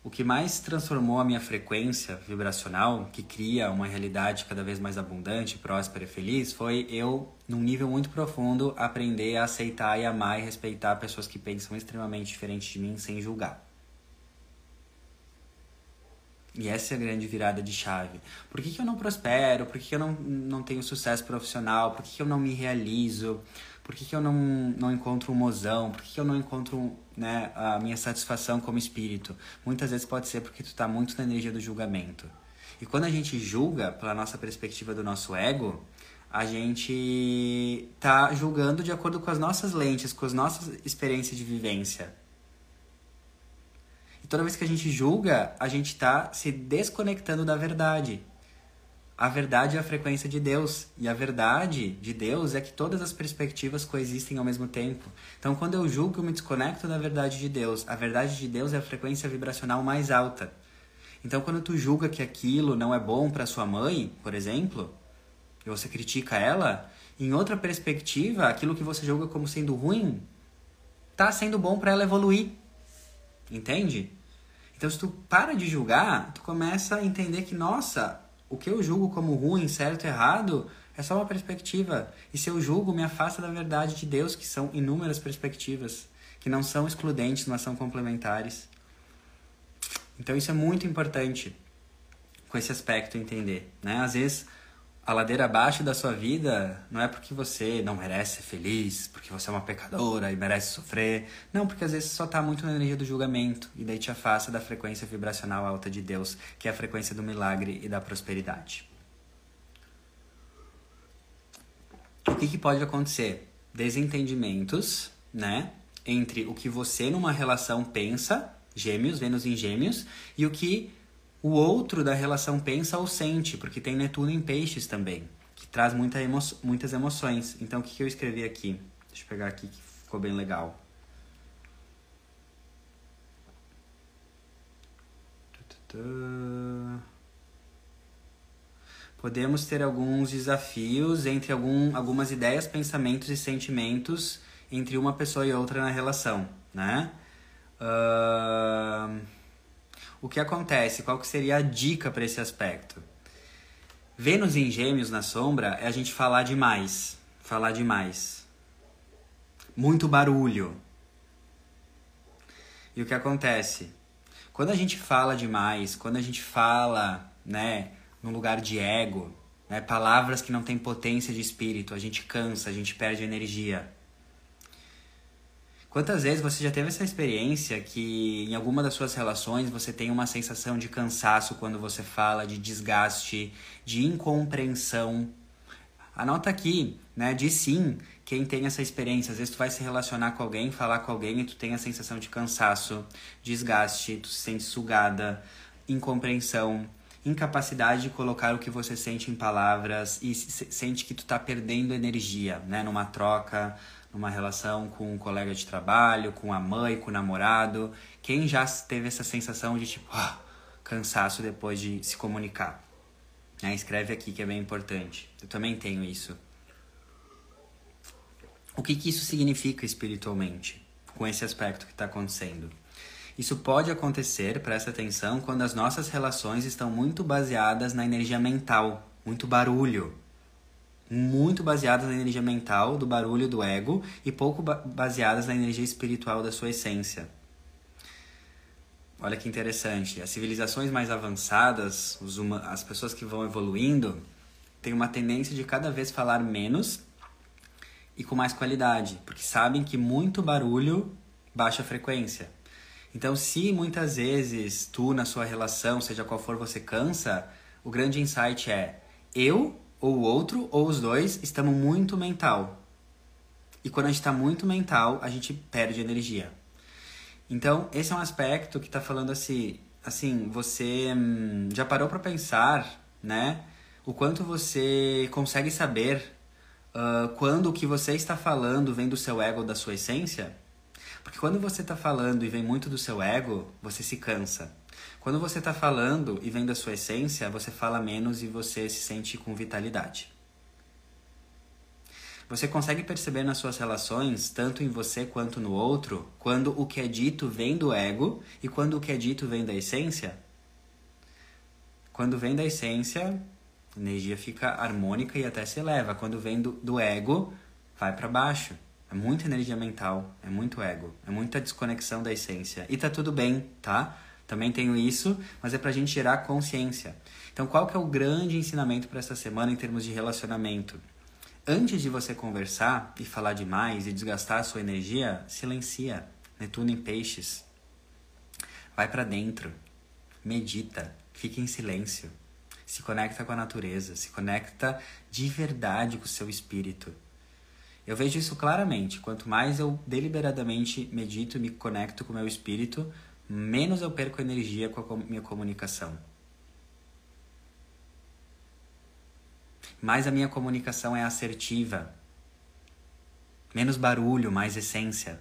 O que mais transformou a minha frequência vibracional, que cria uma realidade cada vez mais abundante, próspera e feliz, foi eu, num nível muito profundo, aprender a aceitar e amar e respeitar pessoas que pensam extremamente diferente de mim sem julgar. E essa é a grande virada de chave. Por que, que eu não prospero? Por que, que eu não, não tenho sucesso profissional? Por que, que eu não me realizo? Por que, que eu não, não encontro um mozão? Por que, que eu não encontro né, a minha satisfação como espírito? Muitas vezes pode ser porque tu está muito na energia do julgamento. E quando a gente julga pela nossa perspectiva do nosso ego, a gente tá julgando de acordo com as nossas lentes, com as nossas experiências de vivência. E toda vez que a gente julga, a gente está se desconectando da verdade a verdade é a frequência de Deus. E a verdade de Deus é que todas as perspectivas coexistem ao mesmo tempo. Então, quando eu julgo, eu me desconecto da verdade de Deus. A verdade de Deus é a frequência vibracional mais alta. Então, quando tu julga que aquilo não é bom para sua mãe, por exemplo, e você critica ela, em outra perspectiva, aquilo que você julga como sendo ruim, tá sendo bom para ela evoluir. Entende? Então, se tu para de julgar, tu começa a entender que, nossa, o que eu julgo como ruim, certo, errado, é só uma perspectiva. E se eu julgo, me afasta da verdade de Deus, que são inúmeras perspectivas, que não são excludentes, mas são complementares. Então, isso é muito importante com esse aspecto entender, né? Às vezes a ladeira abaixo da sua vida não é porque você não merece ser feliz, porque você é uma pecadora e merece sofrer. Não, porque às vezes só está muito na energia do julgamento e daí te afasta da frequência vibracional alta de Deus, que é a frequência do milagre e da prosperidade. O que, que pode acontecer? Desentendimentos, né? Entre o que você numa relação pensa, gêmeos, Vênus em gêmeos, e o que o outro da relação pensa ou sente, porque tem Netuno em peixes também, que traz muita emo muitas emoções. Então, o que, que eu escrevi aqui? Deixa eu pegar aqui que ficou bem legal. Podemos ter alguns desafios entre algum, algumas ideias, pensamentos e sentimentos entre uma pessoa e outra na relação, né? Uh o que acontece? Qual que seria a dica para esse aspecto? Vênus em Gêmeos na sombra é a gente falar demais, falar demais. Muito barulho. E o que acontece? Quando a gente fala demais, quando a gente fala, né, num lugar de ego, né, palavras que não têm potência de espírito, a gente cansa, a gente perde energia. Quantas vezes você já teve essa experiência que em alguma das suas relações você tem uma sensação de cansaço quando você fala, de desgaste, de incompreensão? Anota aqui, né? Diz sim quem tem essa experiência. Às vezes tu vai se relacionar com alguém, falar com alguém e tu tem a sensação de cansaço, desgaste, tu se sente sugada, incompreensão, incapacidade de colocar o que você sente em palavras e sente que tu tá perdendo energia, né? Numa troca, numa relação com um colega de trabalho, com a mãe, com o namorado. Quem já teve essa sensação de tipo, ah, cansaço depois de se comunicar? É, escreve aqui que é bem importante. Eu também tenho isso. O que, que isso significa espiritualmente, com esse aspecto que está acontecendo? Isso pode acontecer, presta atenção, quando as nossas relações estão muito baseadas na energia mental, muito barulho, muito baseadas na energia mental, do barulho do ego, e pouco baseadas na energia espiritual da sua essência. Olha que interessante. As civilizações mais avançadas, as pessoas que vão evoluindo, têm uma tendência de cada vez falar menos e com mais qualidade, porque sabem que muito barulho baixa frequência. Então, se muitas vezes tu na sua relação, seja qual for, você cansa, o grande insight é: eu ou o outro, ou os dois, estamos muito mental. E quando a gente está muito mental, a gente perde energia. Então, esse é um aspecto que está falando assim, assim, você hum, já parou para pensar, né? O quanto você consegue saber uh, quando o que você está falando vem do seu ego ou da sua essência? Porque quando você está falando e vem muito do seu ego, você se cansa. Quando você está falando e vem da sua essência, você fala menos e você se sente com vitalidade. Você consegue perceber nas suas relações, tanto em você quanto no outro, quando o que é dito vem do ego e quando o que é dito vem da essência? Quando vem da essência, a energia fica harmônica e até se eleva. Quando vem do, do ego, vai para baixo. É muita energia mental, é muito ego, é muita desconexão da essência. E tá tudo bem, tá? Também tenho isso, mas é pra gente gerar consciência. Então, qual que é o grande ensinamento para essa semana em termos de relacionamento? Antes de você conversar e falar demais e desgastar a sua energia, silencia. Netuno em peixes. Vai para dentro. Medita. Fica em silêncio. Se conecta com a natureza. Se conecta de verdade com o seu espírito. Eu vejo isso claramente. Quanto mais eu deliberadamente medito e me conecto com o meu espírito, menos eu perco energia com a minha comunicação. Mais a minha comunicação é assertiva. Menos barulho, mais essência.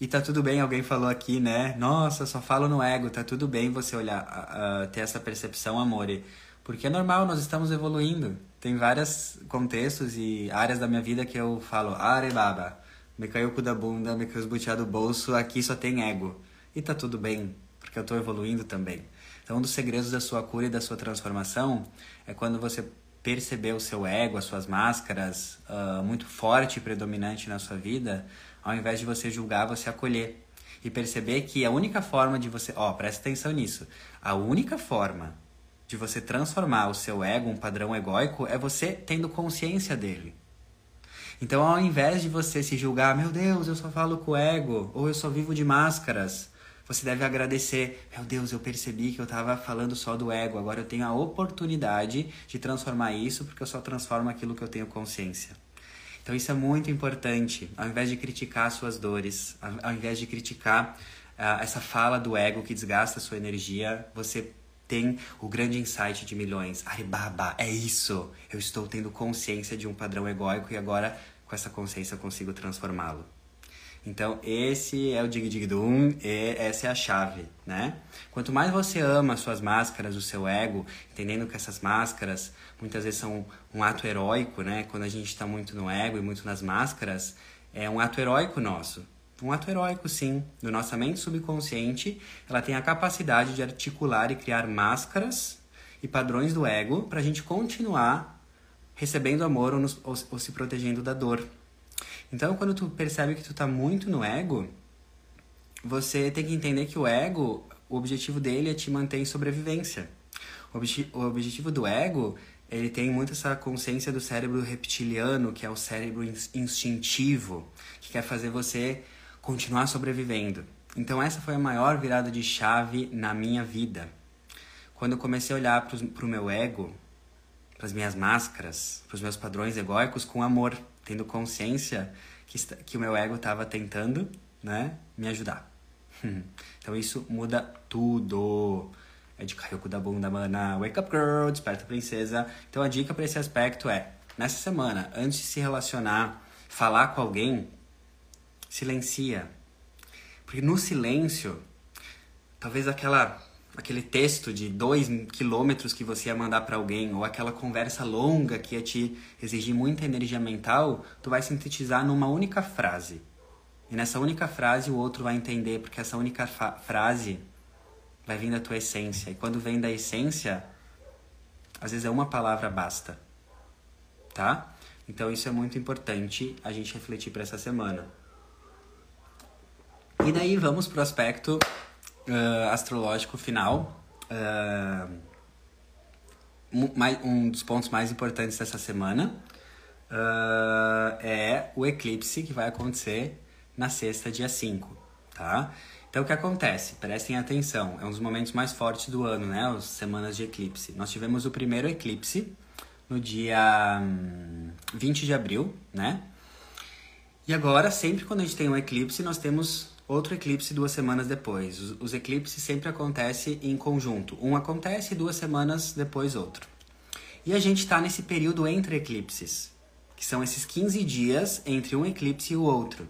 E tá tudo bem, alguém falou aqui, né? Nossa, só falo no ego, tá tudo bem você olhar, uh, ter essa percepção, amore. Porque é normal, nós estamos evoluindo. Tem vários contextos e áreas da minha vida que eu falo, arebaba me caiu o cu da bunda, me caiu os butiá do bolso, aqui só tem ego. E tá tudo bem, porque eu tô evoluindo também. Então, um dos segredos da sua cura e da sua transformação é quando você perceber o seu ego, as suas máscaras uh, muito forte e predominante na sua vida, ao invés de você julgar, você acolher. E perceber que a única forma de você. Ó, oh, presta atenção nisso. A única forma de você transformar o seu ego, um padrão egóico, é você tendo consciência dele. Então, ao invés de você se julgar, meu Deus, eu só falo com o ego, ou eu só vivo de máscaras, você deve agradecer. Meu Deus, eu percebi que eu estava falando só do ego. Agora eu tenho a oportunidade de transformar isso, porque eu só transformo aquilo que eu tenho consciência. Então isso é muito importante. Ao invés de criticar suas dores, ao invés de criticar uh, essa fala do ego que desgasta a sua energia, você tem o grande insight de milhões. Aribaba, é isso. Eu estou tendo consciência de um padrão egóico e agora com essa consciência eu consigo transformá-lo. Então, esse é o Dig Dig Dum, e essa é a chave, né? Quanto mais você ama as suas máscaras, o seu ego, entendendo que essas máscaras muitas vezes são um ato heróico, né? Quando a gente está muito no ego e muito nas máscaras, é um ato heróico nosso. Um ato heróico, sim, do nossa mente subconsciente. Ela tem a capacidade de articular e criar máscaras e padrões do ego para a gente continuar recebendo amor ou, nos, ou, ou se protegendo da dor. Então, quando tu percebe que tu tá muito no ego, você tem que entender que o ego, o objetivo dele é te manter em sobrevivência. O, obje o objetivo do ego, ele tem muito essa consciência do cérebro reptiliano, que é o cérebro instintivo, que quer fazer você continuar sobrevivendo. Então, essa foi a maior virada de chave na minha vida. Quando eu comecei a olhar para o meu ego, para as minhas máscaras, para os meus padrões egóicos com amor tendo consciência que, que o meu ego estava tentando, né, me ajudar. então isso muda tudo. É de cu da bunda, mana. Wake up, girl. Desperta, princesa. Então a dica para esse aspecto é: nessa semana, antes de se relacionar, falar com alguém, silencia. Porque no silêncio, talvez aquela aquele texto de dois quilômetros que você ia mandar para alguém ou aquela conversa longa que ia te exigir muita energia mental, tu vai sintetizar numa única frase. E nessa única frase o outro vai entender, porque essa única frase vai vir da tua essência. E quando vem da essência, às vezes é uma palavra basta. Tá? Então isso é muito importante a gente refletir para essa semana. E daí vamos pro aspecto uh, astrológico final. Uh, um dos pontos mais importantes dessa semana uh, é o eclipse que vai acontecer na sexta, dia 5, tá? Então, o que acontece? Prestem atenção, é um dos momentos mais fortes do ano, né? As semanas de eclipse. Nós tivemos o primeiro eclipse no dia 20 hum, de abril, né? E agora, sempre quando a gente tem um eclipse, nós temos outro eclipse duas semanas depois. Os, eclipses sempre acontecem em conjunto. Um acontece duas semanas depois outro. E a gente está nesse período entre eclipses, que são esses 15 dias entre um eclipse e o outro.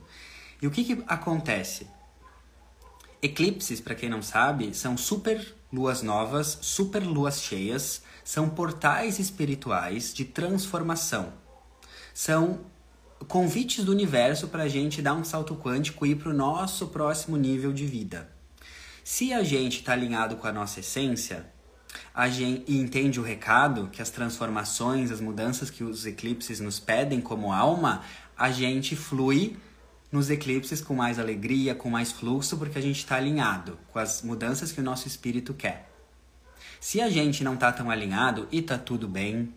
E o que, que acontece? Eclipses, para quem não sabe, são super luas novas, super luas cheias, são portais espirituais de transformação. São convites do universo para a gente dar um salto quântico e ir para o nosso próximo nível de vida. Se a gente está alinhado com a nossa essência a gente, e entende o recado, que as transformações, as mudanças que os eclipses nos pedem como alma, a gente flui nos eclipses com mais alegria, com mais fluxo, porque a gente está alinhado com as mudanças que o nosso espírito quer. Se a gente não está tão alinhado e tá tudo bem,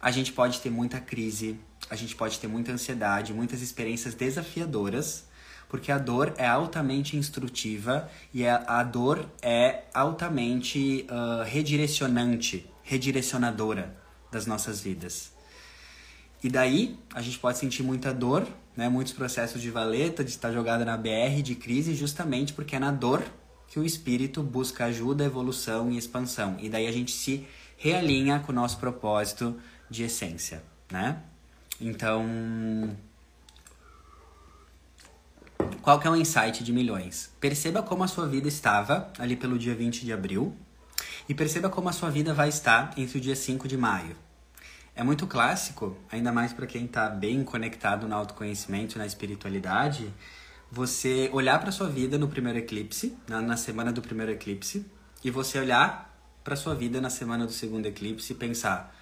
a gente pode ter muita crise, a gente pode ter muita ansiedade, muitas experiências desafiadoras, porque a dor é altamente instrutiva e a, a dor é altamente uh, redirecionante, redirecionadora das nossas vidas. E daí a gente pode sentir muita dor, né, muitos processos de valeta, de estar jogada na BR, de crise, justamente porque é na dor que o espírito busca ajuda, evolução e expansão. E daí a gente se realinha com o nosso propósito de essência, né? Então, qual que é o insight de milhões? Perceba como a sua vida estava ali pelo dia 20 de abril e perceba como a sua vida vai estar entre o dia 5 de maio. É muito clássico, ainda mais para quem está bem conectado no autoconhecimento, na espiritualidade, você olhar para sua vida no primeiro eclipse, na, na semana do primeiro eclipse, e você olhar para sua vida na semana do segundo eclipse e pensar: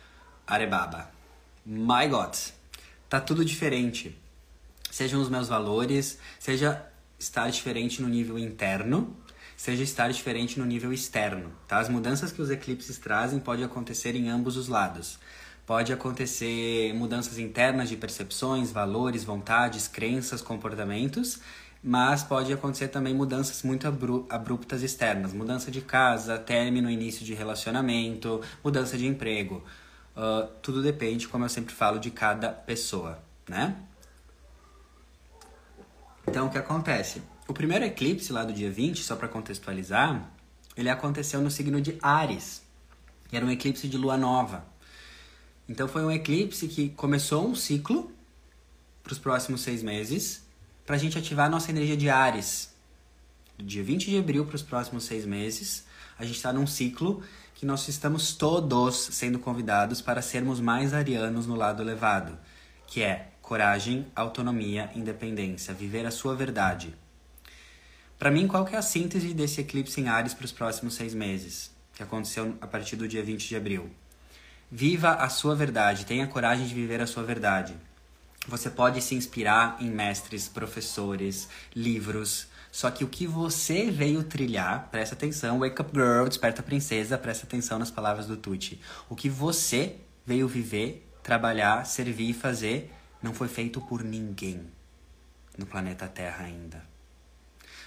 Arebaba, my God, tá tudo diferente. Sejam os meus valores, seja estar diferente no nível interno, seja estar diferente no nível externo. Tá? As mudanças que os eclipses trazem podem acontecer em ambos os lados. Pode acontecer mudanças internas de percepções, valores, vontades, crenças, comportamentos, mas pode acontecer também mudanças muito abruptas externas, mudança de casa, término, início de relacionamento, mudança de emprego. Uh, tudo depende, como eu sempre falo, de cada pessoa, né? Então, o que acontece? O primeiro eclipse lá do dia 20, só para contextualizar, ele aconteceu no signo de Ares. E era um eclipse de lua nova. Então foi um eclipse que começou um ciclo para os próximos seis meses, para a gente ativar a nossa energia de Ares. Do dia 20 de abril para os próximos seis meses, a gente está num ciclo que nós estamos todos sendo convidados para sermos mais arianos no lado elevado, que é coragem, autonomia, independência, viver a sua verdade. Para mim, qual que é a síntese desse eclipse em Ares para os próximos seis meses, que aconteceu a partir do dia 20 de abril? Viva a sua verdade, tenha coragem de viver a sua verdade. Você pode se inspirar em mestres, professores, livros, só que o que você veio trilhar, presta atenção, wake up girl, desperta princesa, presta atenção nas palavras do Tucci. O que você veio viver, trabalhar, servir e fazer não foi feito por ninguém no planeta Terra ainda.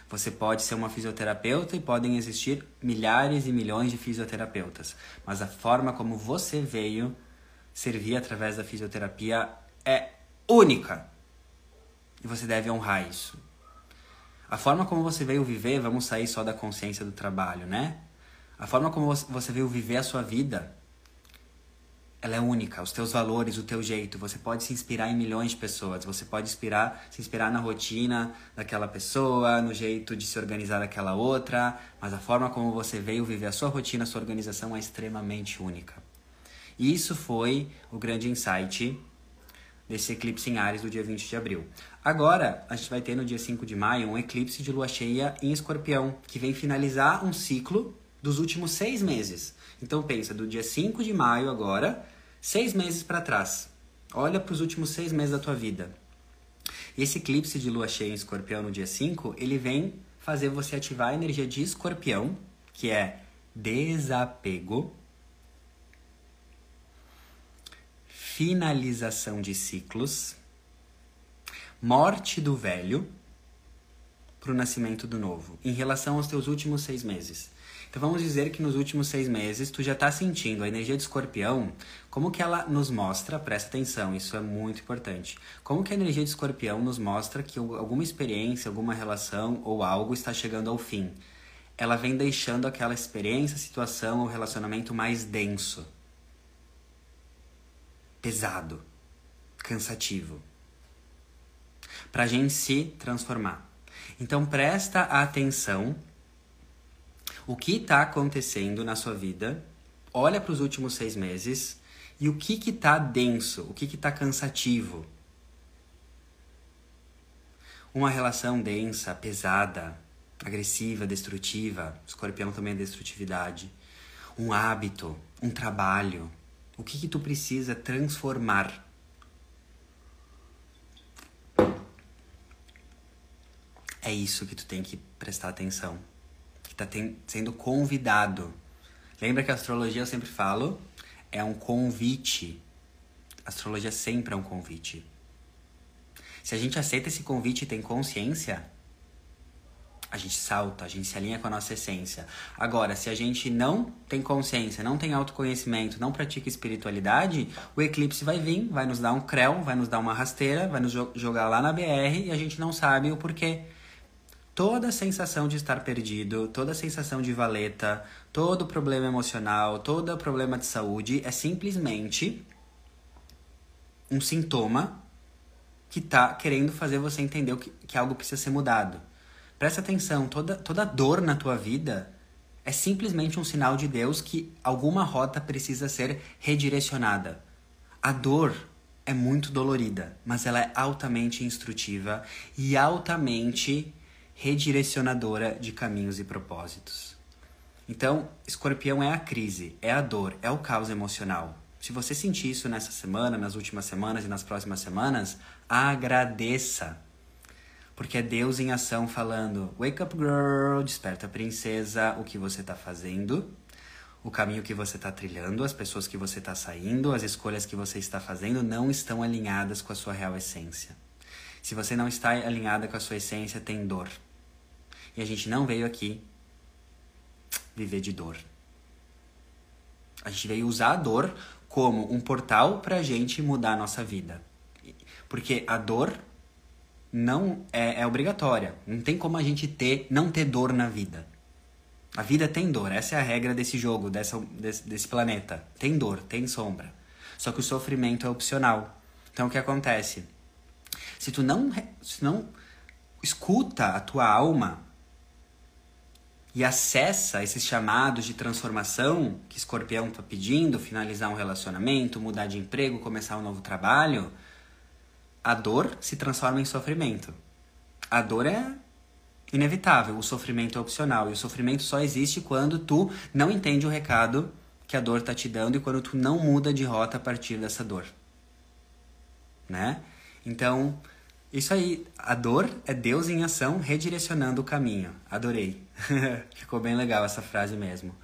Você pode ser uma fisioterapeuta e podem existir milhares e milhões de fisioterapeutas, mas a forma como você veio servir através da fisioterapia é única. E você deve honrar isso. A forma como você veio viver, vamos sair só da consciência do trabalho, né? A forma como você veio viver a sua vida ela é única, os teus valores, o teu jeito. Você pode se inspirar em milhões de pessoas. Você pode inspirar, se inspirar na rotina daquela pessoa, no jeito de se organizar daquela outra, mas a forma como você veio viver a sua rotina, a sua organização é extremamente única. E isso foi o grande insight desse eclipse em Ares do dia 20 de abril. Agora, a gente vai ter no dia 5 de maio um eclipse de lua cheia em Escorpião, que vem finalizar um ciclo dos últimos seis meses. Então pensa, do dia 5 de maio agora Seis meses para trás. Olha para os últimos seis meses da tua vida. Esse eclipse de lua cheia em escorpião no dia 5, ele vem fazer você ativar a energia de escorpião, que é desapego, finalização de ciclos, morte do velho para o nascimento do novo, em relação aos teus últimos seis meses. Então vamos dizer que nos últimos seis meses tu já está sentindo a energia de escorpião, como que ela nos mostra, presta atenção, isso é muito importante. Como que a energia de escorpião nos mostra que alguma experiência, alguma relação ou algo está chegando ao fim. Ela vem deixando aquela experiência, situação ou relacionamento mais denso, pesado, cansativo, para a gente se transformar. Então presta atenção o que está acontecendo na sua vida, olha para os últimos seis meses e o que está denso, o que está cansativo. Uma relação densa, pesada, agressiva, destrutiva, escorpião também é destrutividade. Um hábito, um trabalho. O que, que tu precisa transformar? É isso que tu tem que prestar atenção está sendo convidado. Lembra que a astrologia, eu sempre falo, é um convite. A astrologia sempre é um convite. Se a gente aceita esse convite e tem consciência, a gente salta, a gente se alinha com a nossa essência. Agora, se a gente não tem consciência, não tem autoconhecimento, não pratica espiritualidade, o eclipse vai vir, vai nos dar um creu, vai nos dar uma rasteira, vai nos jogar lá na BR e a gente não sabe o porquê toda sensação de estar perdido, toda sensação de valeta, todo problema emocional, todo problema de saúde é simplesmente um sintoma que está querendo fazer você entender que, que algo precisa ser mudado. Presta atenção, toda, toda dor na tua vida é simplesmente um sinal de Deus que alguma rota precisa ser redirecionada. A dor é muito dolorida, mas ela é altamente instrutiva e altamente redirecionadora de caminhos e propósitos. Então, escorpião é a crise, é a dor, é o caos emocional. Se você sentir isso nessa semana, nas últimas semanas e nas próximas semanas, agradeça. Porque é Deus em ação falando: Wake up, girl, desperta, princesa, o que você está fazendo, o caminho que você está trilhando, as pessoas que você está saindo, as escolhas que você está fazendo não estão alinhadas com a sua real essência. Se você não está alinhada com a sua essência, tem dor. E a gente não veio aqui viver de dor. A gente veio usar a dor como um portal para a gente mudar a nossa vida. Porque a dor não é, é obrigatória. Não tem como a gente ter, não ter dor na vida. A vida tem dor, essa é a regra desse jogo, dessa, desse, desse planeta. Tem dor, tem sombra. Só que o sofrimento é opcional. Então o que acontece? Se tu não, se não escuta a tua alma, e acessa esses chamados de transformação que Escorpião está pedindo, finalizar um relacionamento, mudar de emprego, começar um novo trabalho, a dor se transforma em sofrimento. A dor é inevitável, o sofrimento é opcional e o sofrimento só existe quando tu não entende o recado que a dor está te dando e quando tu não muda de rota a partir dessa dor. Né? Então, isso aí, a dor é Deus em ação redirecionando o caminho. Adorei. Ficou bem legal essa frase mesmo.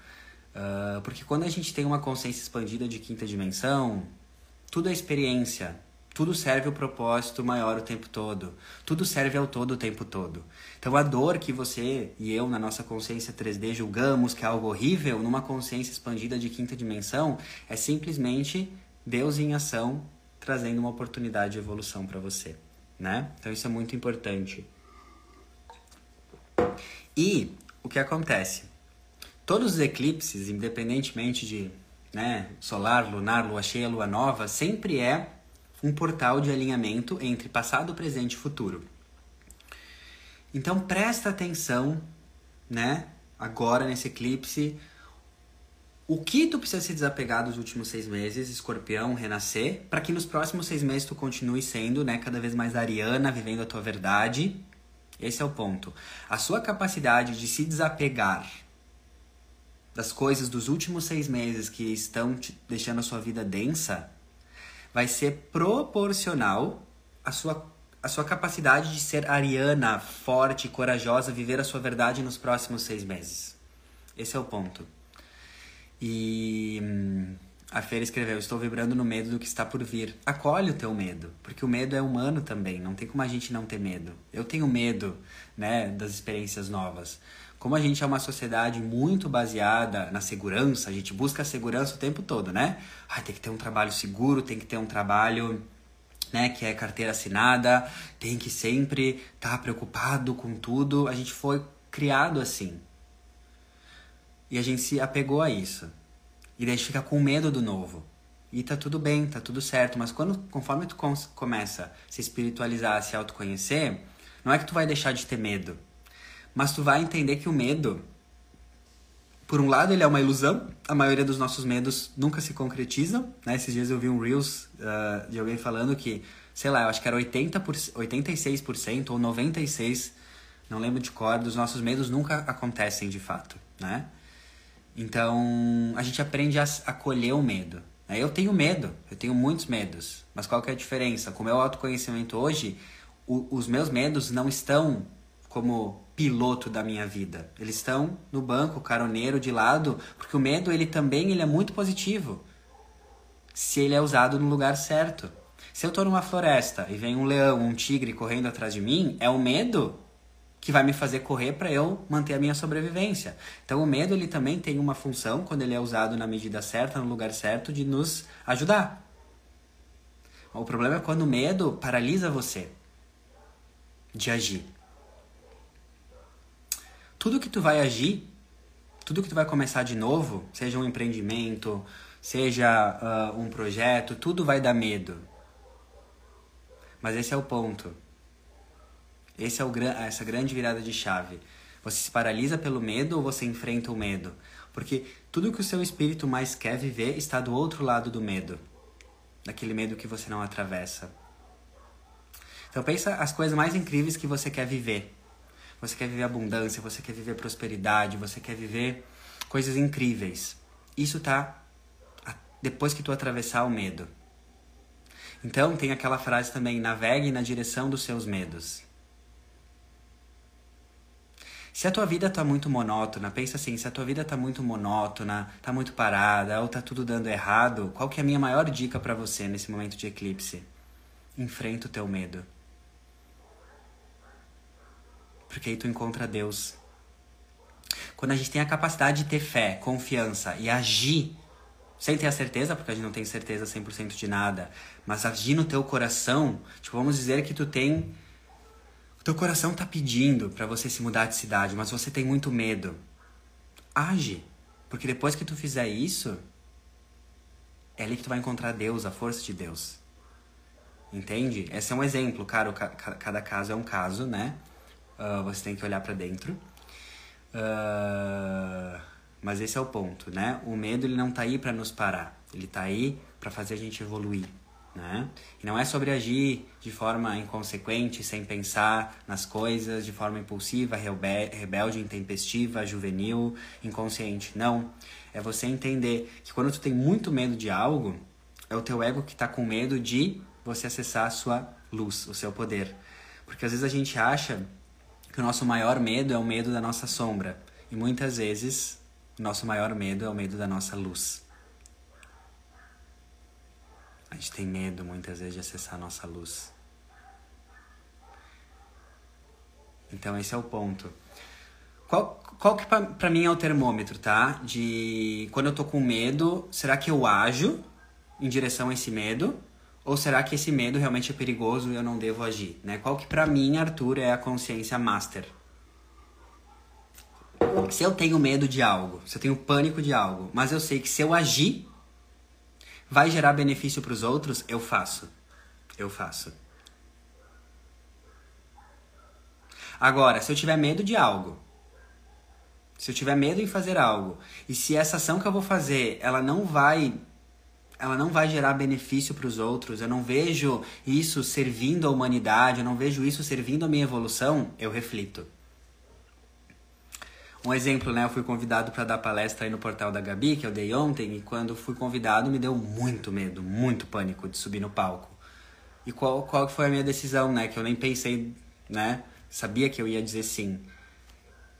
Uh, porque quando a gente tem uma consciência expandida de quinta dimensão, tudo é experiência, tudo serve ao propósito maior o tempo todo, tudo serve ao todo o tempo todo. Então a dor que você e eu, na nossa consciência 3D, julgamos que é algo horrível, numa consciência expandida de quinta dimensão, é simplesmente Deus em ação trazendo uma oportunidade de evolução para você né? Então isso é muito importante. E o que acontece? Todos os eclipses, independentemente de né, solar, lunar, lua cheia, lua nova, sempre é um portal de alinhamento entre passado, presente e futuro. Então presta atenção, né? Agora nesse eclipse, o que tu precisa se desapegar dos últimos seis meses, escorpião, renascer, para que nos próximos seis meses tu continue sendo, né, cada vez mais ariana, vivendo a tua verdade. Esse é o ponto. A sua capacidade de se desapegar das coisas dos últimos seis meses que estão te deixando a sua vida densa vai ser proporcional à sua, à sua capacidade de ser ariana, forte, corajosa, viver a sua verdade nos próximos seis meses. Esse é o ponto. E hum, a Feira escreveu: Estou vibrando no medo do que está por vir. Acolhe o teu medo, porque o medo é humano também. Não tem como a gente não ter medo. Eu tenho medo, né, das experiências novas. Como a gente é uma sociedade muito baseada na segurança, a gente busca a segurança o tempo todo, né? Tem que ter um trabalho seguro, tem que ter um trabalho né, que é carteira assinada, tem que sempre estar tá preocupado com tudo. A gente foi criado assim. E a gente se apegou a isso. E daí a gente fica com medo do novo. E tá tudo bem, tá tudo certo, mas quando conforme tu começa a se espiritualizar, a se autoconhecer, não é que tu vai deixar de ter medo, mas tu vai entender que o medo por um lado, ele é uma ilusão. A maioria dos nossos medos nunca se concretizam. Né? Esses dias eu vi um Reels uh, de alguém falando que, sei lá, eu acho que era 80 por, 86% ou 96%, não lembro de cor, dos nossos medos nunca acontecem de fato. Né? Então, a gente aprende a acolher o medo. Né? Eu tenho medo, eu tenho muitos medos. Mas qual que é a diferença? Com o meu autoconhecimento hoje, o, os meus medos não estão como piloto da minha vida. Eles estão no banco, caroneiro, de lado, porque o medo, ele também ele é muito positivo. Se ele é usado no lugar certo. Se eu estou numa floresta e vem um leão, um tigre correndo atrás de mim, é o medo que vai me fazer correr para eu manter a minha sobrevivência. Então o medo ele também tem uma função quando ele é usado na medida certa, no lugar certo de nos ajudar. O problema é quando o medo paralisa você de agir. Tudo que tu vai agir, tudo que tu vai começar de novo, seja um empreendimento, seja uh, um projeto, tudo vai dar medo. Mas esse é o ponto esse é o, essa grande virada de chave. Você se paralisa pelo medo ou você enfrenta o medo? Porque tudo que o seu espírito mais quer viver está do outro lado do medo. daquele medo que você não atravessa. Então pensa as coisas mais incríveis que você quer viver. Você quer viver abundância, você quer viver prosperidade, você quer viver coisas incríveis. Isso tá depois que tu atravessar o medo. Então tem aquela frase também: navegue na direção dos seus medos. Se a tua vida tá muito monótona, pensa assim, se a tua vida tá muito monótona, tá muito parada, ou tá tudo dando errado, qual que é a minha maior dica para você nesse momento de eclipse? Enfrenta o teu medo. Porque aí tu encontra Deus. Quando a gente tem a capacidade de ter fé, confiança e agir sem ter a certeza, porque a gente não tem certeza 100% de nada, mas agir no teu coração, tipo, vamos dizer que tu tem teu coração tá pedindo para você se mudar de cidade, mas você tem muito medo. Age, porque depois que tu fizer isso, é ali que tu vai encontrar Deus, a força de Deus. Entende? Esse é um exemplo, cara. Cada caso é um caso, né? Uh, você tem que olhar para dentro. Uh, mas esse é o ponto, né? O medo ele não tá aí para nos parar. Ele tá aí para fazer a gente evoluir. Né? E não é sobre agir de forma inconsequente, sem pensar nas coisas, de forma impulsiva, rebelde, intempestiva, juvenil, inconsciente. Não. É você entender que quando tu tem muito medo de algo, é o teu ego que está com medo de você acessar a sua luz, o seu poder. Porque às vezes a gente acha que o nosso maior medo é o medo da nossa sombra. E muitas vezes o nosso maior medo é o medo da nossa luz. A gente tem medo muitas vezes de acessar a nossa luz. Então esse é o ponto. Qual, qual que pra, mim é o termômetro, tá? De quando eu tô com medo, será que eu ajo em direção a esse medo? Ou será que esse medo realmente é perigoso e eu não devo agir? Né? Qual que pra mim, Arthur, é a consciência master? Se eu tenho medo de algo, se eu tenho pânico de algo, mas eu sei que se eu agir, Vai gerar benefício para os outros? Eu faço. Eu faço. Agora, se eu tiver medo de algo, se eu tiver medo em fazer algo, e se essa ação que eu vou fazer, ela não vai ela não vai gerar benefício para os outros, eu não vejo isso servindo a humanidade, eu não vejo isso servindo a minha evolução, eu reflito. Um exemplo, né? Eu fui convidado para dar palestra aí no portal da Gabi, que eu dei ontem, e quando fui convidado me deu muito medo, muito pânico de subir no palco. E qual, qual foi a minha decisão, né? Que eu nem pensei, né? Sabia que eu ia dizer sim.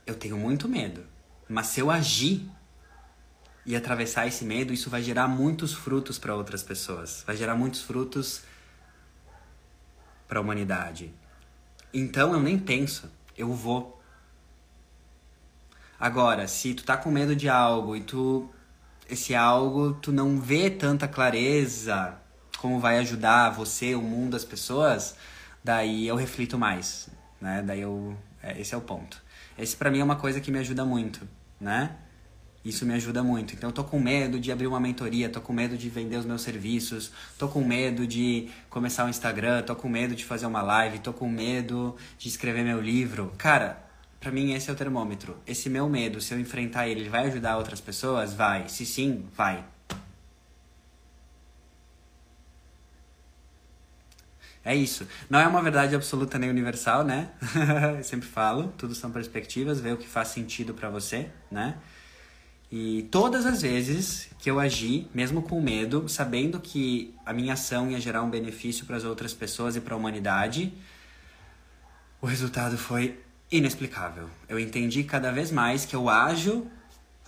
Eu tenho muito medo, mas se eu agir e atravessar esse medo, isso vai gerar muitos frutos para outras pessoas. Vai gerar muitos frutos para a humanidade. Então eu nem penso, eu vou. Agora, se tu tá com medo de algo e tu esse algo tu não vê tanta clareza como vai ajudar você, o mundo, as pessoas, daí eu reflito mais, né? Daí eu é, esse é o ponto. Esse para mim é uma coisa que me ajuda muito, né? Isso me ajuda muito. Então, eu tô com medo de abrir uma mentoria, tô com medo de vender os meus serviços, tô com medo de começar o Instagram, tô com medo de fazer uma live, tô com medo de escrever meu livro. Cara, para mim esse é o termômetro. Esse meu medo, se eu enfrentar ele, ele vai ajudar outras pessoas? Vai. Se sim, vai. É isso. Não é uma verdade absoluta nem universal, né? eu sempre falo, tudo são perspectivas, ver o que faz sentido para você, né? E todas as vezes que eu agi, mesmo com medo, sabendo que a minha ação ia gerar um benefício para as outras pessoas e para a humanidade, o resultado foi inexplicável. Eu entendi cada vez mais que eu ajo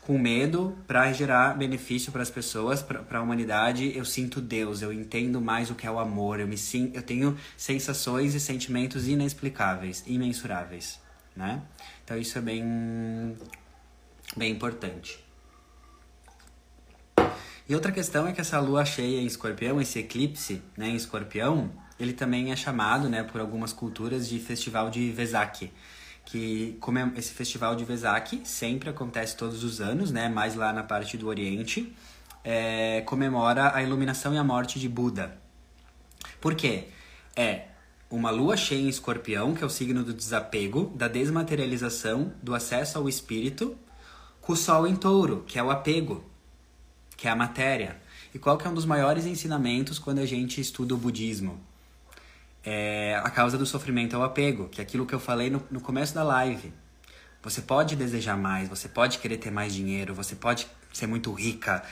com medo para gerar benefício para as pessoas, para a humanidade. Eu sinto Deus, eu entendo mais o que é o amor, eu me sinto, eu tenho sensações e sentimentos inexplicáveis, imensuráveis, né? Então isso é bem bem importante. E outra questão é que essa lua cheia em Escorpião, esse eclipse, né, em Escorpião, ele também é chamado, né, por algumas culturas de festival de Vesak que como é esse festival de Vesak sempre acontece todos os anos, né? Mais lá na parte do Oriente, é, comemora a iluminação e a morte de Buda. Por quê? É uma lua cheia em escorpião, que é o signo do desapego, da desmaterialização, do acesso ao espírito, com o sol em touro, que é o apego, que é a matéria. E qual que é um dos maiores ensinamentos quando a gente estuda o budismo? É a causa do sofrimento é o apego, que é aquilo que eu falei no, no começo da live. Você pode desejar mais, você pode querer ter mais dinheiro, você pode ser muito rica,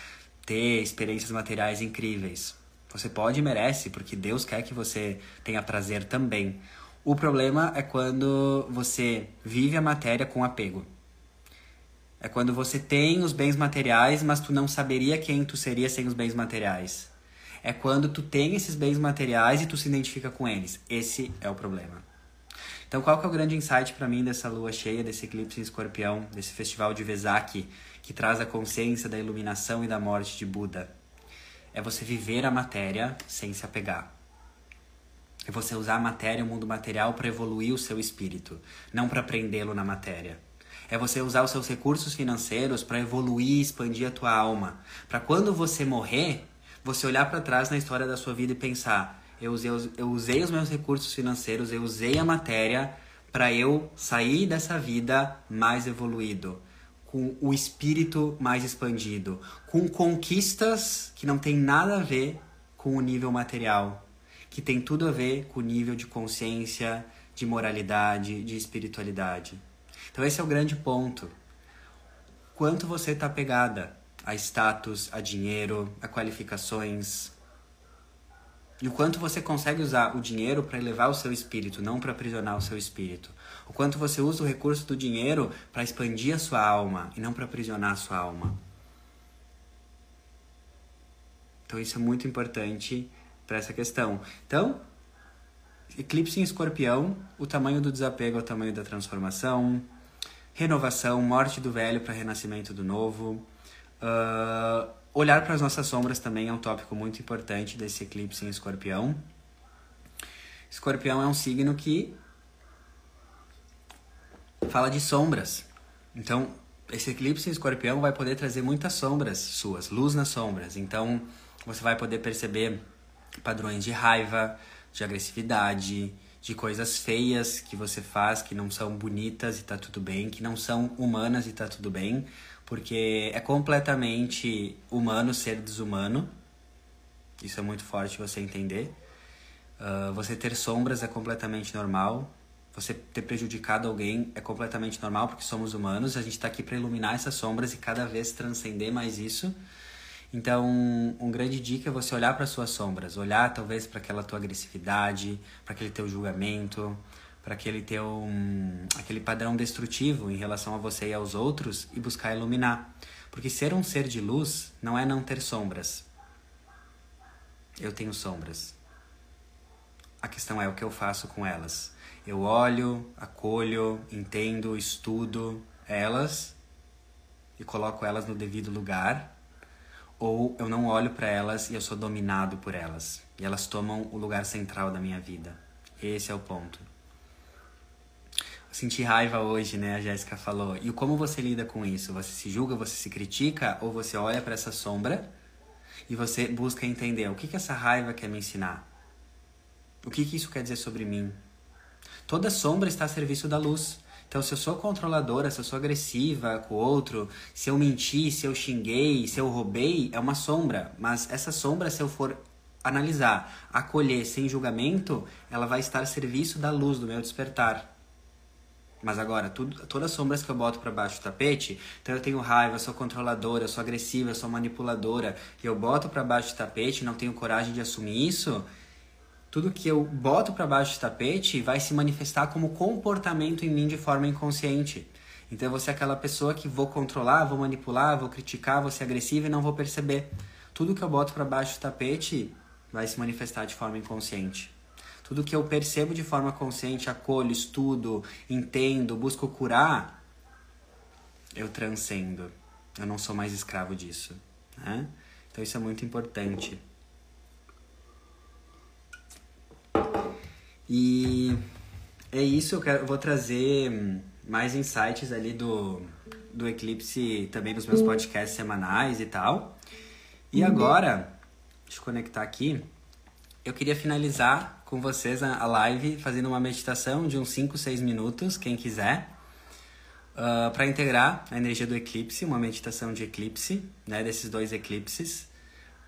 ter experiências materiais incríveis. Você pode e merece, porque Deus quer que você tenha prazer também. O problema é quando você vive a matéria com apego. É quando você tem os bens materiais, mas tu não saberia quem tu seria sem os bens materiais. É quando tu tem esses bens materiais e tu se identifica com eles. Esse é o problema. Então, qual que é o grande insight para mim dessa lua cheia, desse eclipse em escorpião, desse festival de Vesak, que traz a consciência da iluminação e da morte de Buda? É você viver a matéria sem se apegar. É você usar a matéria, o mundo material, para evoluir o seu espírito, não para prendê-lo na matéria. É você usar os seus recursos financeiros para evoluir expandir a tua alma. Para quando você morrer, você olhar para trás na história da sua vida e pensar: eu usei, eu usei os meus recursos financeiros, eu usei a matéria para eu sair dessa vida mais evoluído, com o espírito mais expandido, com conquistas que não tem nada a ver com o nível material, que tem tudo a ver com o nível de consciência, de moralidade, de espiritualidade. Então esse é o grande ponto. Quanto você está pegada a status, a dinheiro, a qualificações. E o quanto você consegue usar o dinheiro para elevar o seu espírito, não para aprisionar o seu espírito. O quanto você usa o recurso do dinheiro para expandir a sua alma e não para aprisionar a sua alma. Então isso é muito importante para essa questão. Então, eclipse em escorpião, o tamanho do desapego é o tamanho da transformação, renovação, morte do velho para renascimento do novo. Uh, olhar para as nossas sombras também é um tópico muito importante desse eclipse em escorpião. Escorpião é um signo que fala de sombras. Então, esse eclipse em escorpião vai poder trazer muitas sombras suas, luz nas sombras. Então, você vai poder perceber padrões de raiva, de agressividade, de coisas feias que você faz que não são bonitas e tá tudo bem, que não são humanas e tá tudo bem, porque é completamente humano ser desumano. Isso é muito forte você entender. Uh, você ter sombras é completamente normal. Você ter prejudicado alguém é completamente normal, porque somos humanos. A gente está aqui para iluminar essas sombras e cada vez transcender mais isso. Então, um grande dica é você olhar para suas sombras, olhar talvez para aquela tua agressividade, para aquele teu julgamento, para aquele teu um, aquele padrão destrutivo em relação a você e aos outros e buscar iluminar. Porque ser um ser de luz não é não ter sombras. Eu tenho sombras. A questão é o que eu faço com elas. Eu olho, acolho, entendo, estudo elas e coloco elas no devido lugar ou eu não olho para elas e eu sou dominado por elas. E elas tomam o lugar central da minha vida. Esse é o ponto. Senti raiva hoje, né? A Jéssica falou. E como você lida com isso? Você se julga, você se critica ou você olha para essa sombra e você busca entender o que, que essa raiva quer me ensinar? O que, que isso quer dizer sobre mim? Toda sombra está a serviço da luz. Então, se eu sou controladora, se eu sou agressiva com o outro, se eu menti, se eu xinguei, se eu roubei, é uma sombra. Mas essa sombra, se eu for analisar, acolher sem julgamento, ela vai estar a serviço da luz do meu despertar. Mas agora, tudo, todas as sombras que eu boto para baixo do tapete, então eu tenho raiva, eu sou controladora, eu sou agressiva, eu sou manipuladora, e eu boto para baixo do tapete, não tenho coragem de assumir isso, tudo que eu boto para baixo do tapete vai se manifestar como comportamento em mim de forma inconsciente. Então vou ser aquela pessoa que vou controlar, vou manipular, vou criticar, vou ser agressiva e não vou perceber. Tudo que eu boto para baixo do tapete vai se manifestar de forma inconsciente. Tudo que eu percebo de forma consciente, acolho, estudo, entendo, busco curar, eu transcendo. Eu não sou mais escravo disso. Né? Então isso é muito importante. E é isso, eu, quero, eu vou trazer mais insights ali do, do eclipse também nos meus podcasts semanais e tal. E uhum. agora, deixa eu conectar aqui. Eu queria finalizar com vocês a live fazendo uma meditação de uns 5, 6 minutos, quem quiser. Uh, para integrar a energia do eclipse, uma meditação de eclipse, né, desses dois eclipses.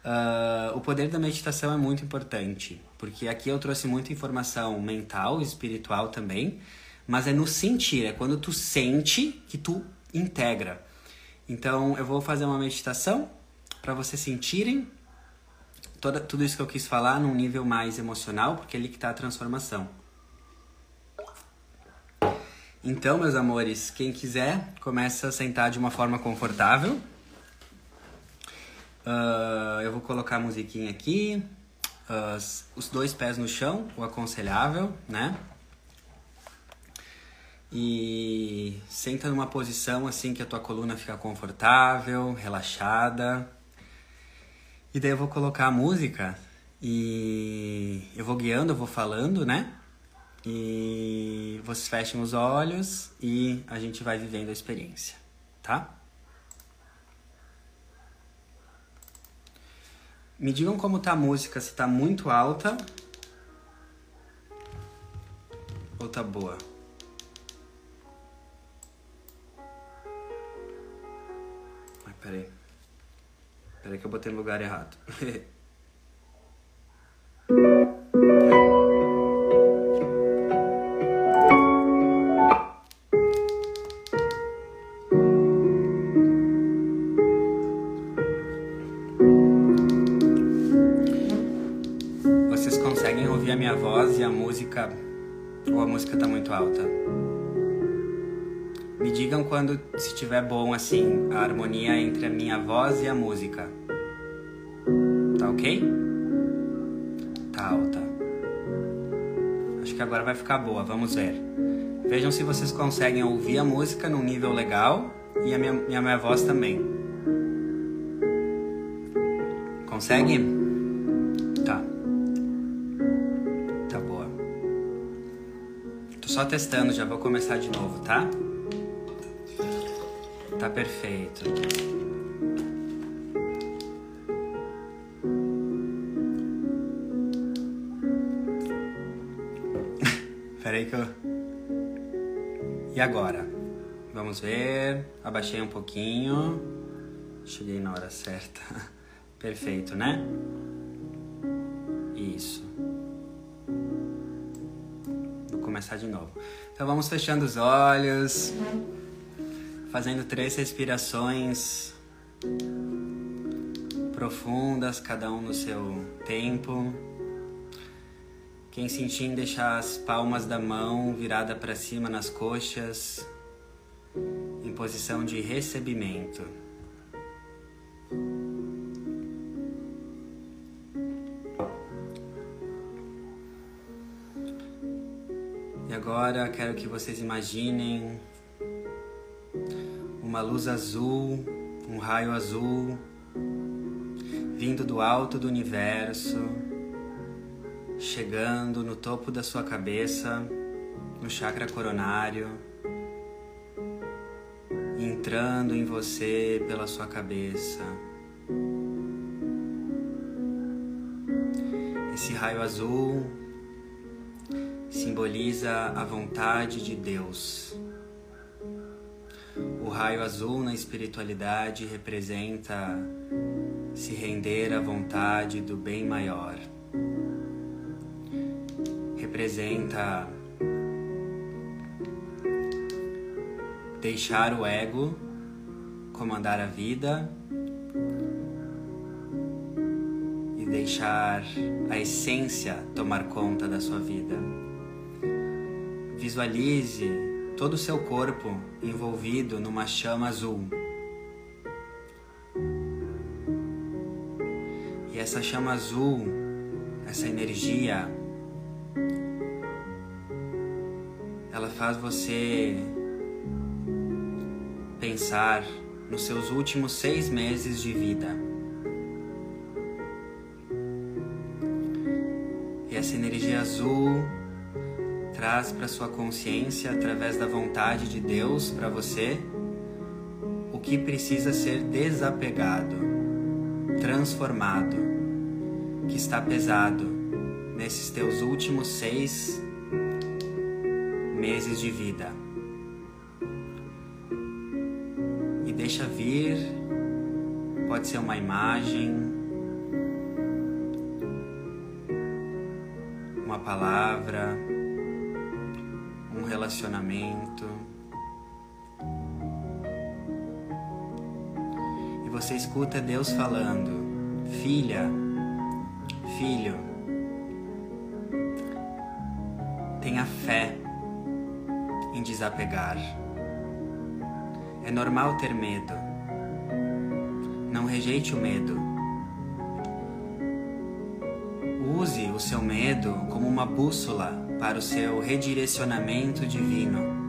Uh, o poder da meditação é muito importante, porque aqui eu trouxe muita informação mental, espiritual também, mas é no sentir, é quando tu sente que tu integra. Então eu vou fazer uma meditação para vocês sentirem toda, tudo isso que eu quis falar num nível mais emocional, porque é ali que está a transformação. Então, meus amores, quem quiser, começa a sentar de uma forma confortável. Uh, eu vou colocar a musiquinha aqui. Uh, os dois pés no chão, o aconselhável, né? E senta numa posição assim que a tua coluna fica confortável, relaxada. E daí eu vou colocar a música e eu vou guiando, eu vou falando, né? E vocês fechem os olhos e a gente vai vivendo a experiência, tá? Me digam como tá a música, se tá muito alta ou tá boa. Ai, peraí. Peraí que eu botei no lugar errado. quando se tiver bom assim a harmonia entre a minha voz e a música. Tá ok? Tá alta. Acho que agora vai ficar boa, vamos ver. Vejam se vocês conseguem ouvir a música num nível legal e a minha, minha, minha voz também. Consegue? só testando, já vou começar de novo, tá? Perfeito. Peraí que eu. E agora? Vamos ver. Abaixei um pouquinho. Cheguei na hora certa. Perfeito, né? Isso começar de novo. Então vamos fechando os olhos, fazendo três respirações profundas, cada um no seu tempo. Quem sentir em deixar as palmas da mão virada para cima nas coxas, em posição de recebimento. agora quero que vocês imaginem uma luz azul, um raio azul vindo do alto do universo, chegando no topo da sua cabeça, no chakra coronário, entrando em você pela sua cabeça. Esse raio azul simboliza a vontade de Deus. O raio azul na espiritualidade representa se render à vontade do bem maior. Representa deixar o ego comandar a vida e deixar a essência tomar conta da sua vida. Visualize todo o seu corpo envolvido numa chama azul. E essa chama azul, essa energia, ela faz você pensar nos seus últimos seis meses de vida. Traz para sua consciência através da vontade de Deus para você o que precisa ser desapegado, transformado, que está pesado nesses teus últimos seis meses de vida. deixa vir, pode ser uma imagem, uma palavra, escuta Deus falando: Filha, filho, tenha fé em desapegar. É normal ter medo. Não rejeite o medo. Use o seu medo como uma bússola para o seu redirecionamento divino.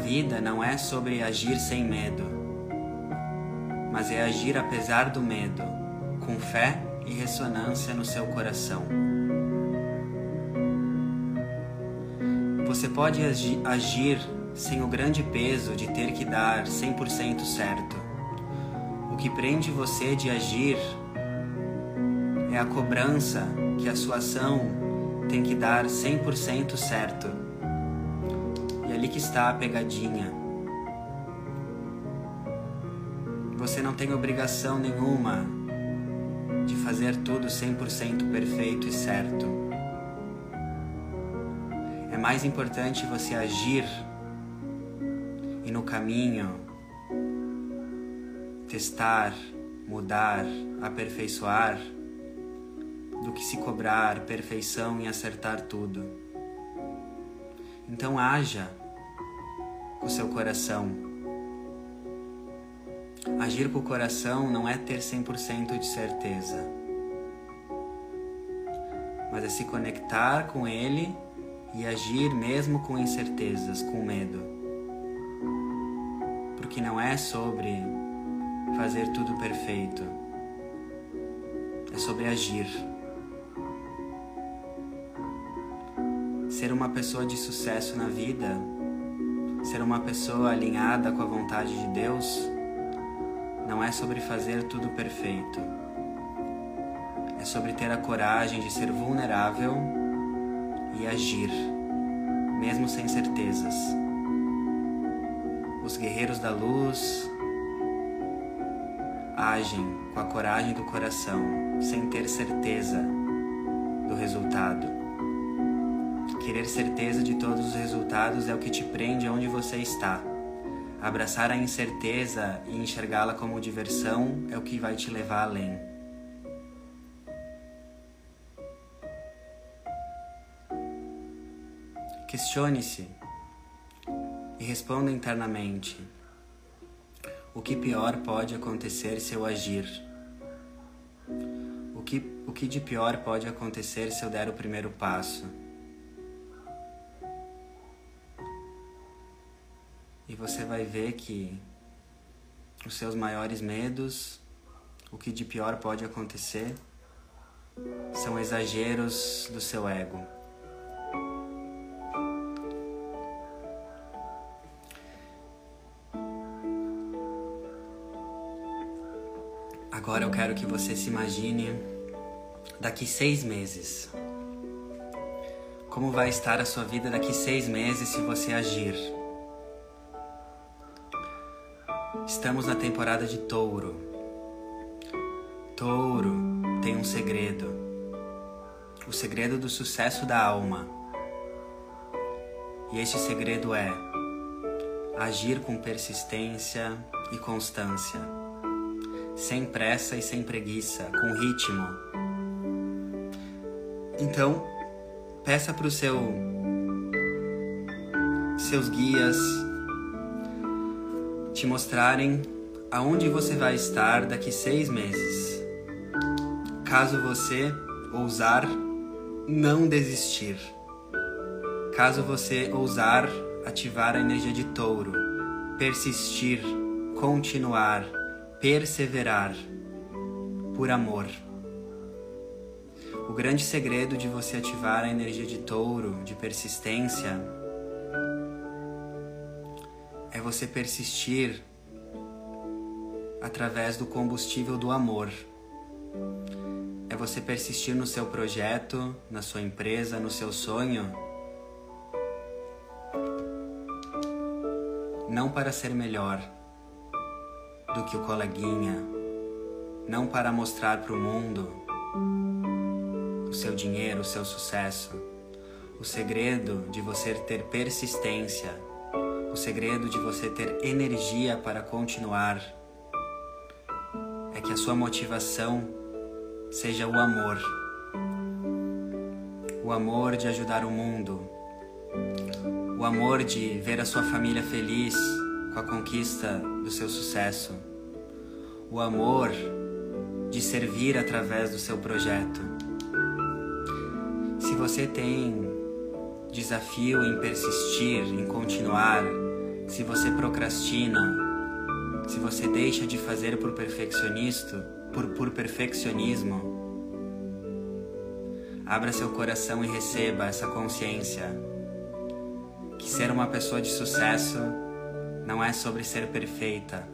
Vida não é sobre agir sem medo, mas é agir apesar do medo, com fé e ressonância no seu coração. Você pode agir sem o grande peso de ter que dar 100% certo. O que prende você de agir é a cobrança que a sua ação tem que dar 100% certo. Está a pegadinha. Você não tem obrigação nenhuma de fazer tudo 100% perfeito e certo mais importante você agir e no caminho testar, mudar, aperfeiçoar, do que se cobrar perfeição e acertar tudo. Então haja o seu coração. Agir com o coração não é ter 100% de certeza, mas é se conectar com ele e agir mesmo com incertezas, com medo. Porque não é sobre fazer tudo perfeito, é sobre agir. Ser uma pessoa de sucesso na vida, ser uma pessoa alinhada com a vontade de Deus, não é sobre fazer tudo perfeito. É sobre ter a coragem de ser vulnerável e agir, mesmo sem certezas. Os guerreiros da luz agem com a coragem do coração, sem ter certeza do resultado. Querer certeza de todos os resultados é o que te prende onde você está. Abraçar a incerteza e enxergá-la como diversão é o que vai te levar além. Questione-se e responda internamente: o que pior pode acontecer se eu agir? O que, o que de pior pode acontecer se eu der o primeiro passo? E você vai ver que os seus maiores medos, o que de pior pode acontecer, são exageros do seu ego. Agora eu quero que você se imagine daqui seis meses. Como vai estar a sua vida daqui seis meses se você agir? Estamos na temporada de touro. Touro tem um segredo. O segredo do sucesso da alma. E este segredo é agir com persistência e constância sem pressa e sem preguiça, com ritmo. Então, peça para o seu seus guias te mostrarem aonde você vai estar daqui seis meses. Caso você ousar não desistir. Caso você ousar ativar a energia de touro, persistir, continuar, perseverar por amor. O grande segredo de você ativar a energia de touro, de persistência, você persistir através do combustível do amor. É você persistir no seu projeto, na sua empresa, no seu sonho, não para ser melhor do que o coleguinha, não para mostrar para o mundo o seu dinheiro, o seu sucesso. O segredo de você ter persistência, o segredo de você ter energia para continuar é que a sua motivação seja o amor. O amor de ajudar o mundo. O amor de ver a sua família feliz com a conquista do seu sucesso. O amor de servir através do seu projeto. Se você tem desafio em persistir, em continuar, se você procrastina, se você deixa de fazer por perfeccionista, por, por perfeccionismo, abra seu coração e receba essa consciência que ser uma pessoa de sucesso não é sobre ser perfeita,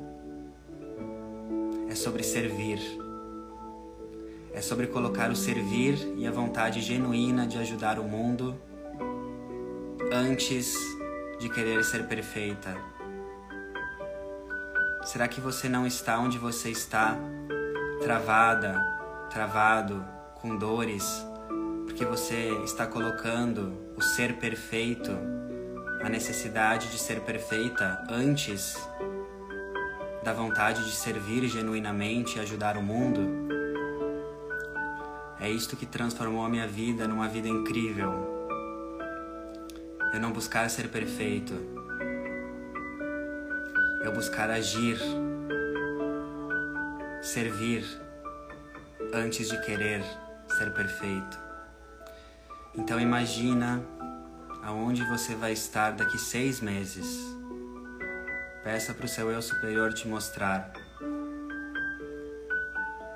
é sobre servir. É sobre colocar o servir e a vontade genuína de ajudar o mundo antes de querer ser perfeita. Será que você não está onde você está, travada, travado, com dores, porque você está colocando o ser perfeito, a necessidade de ser perfeita antes da vontade de servir genuinamente e ajudar o mundo? É isto que transformou a minha vida numa vida incrível. Eu não buscar ser perfeito. Eu buscar agir, servir antes de querer ser perfeito. Então imagina aonde você vai estar daqui seis meses. Peça para o seu eu superior te mostrar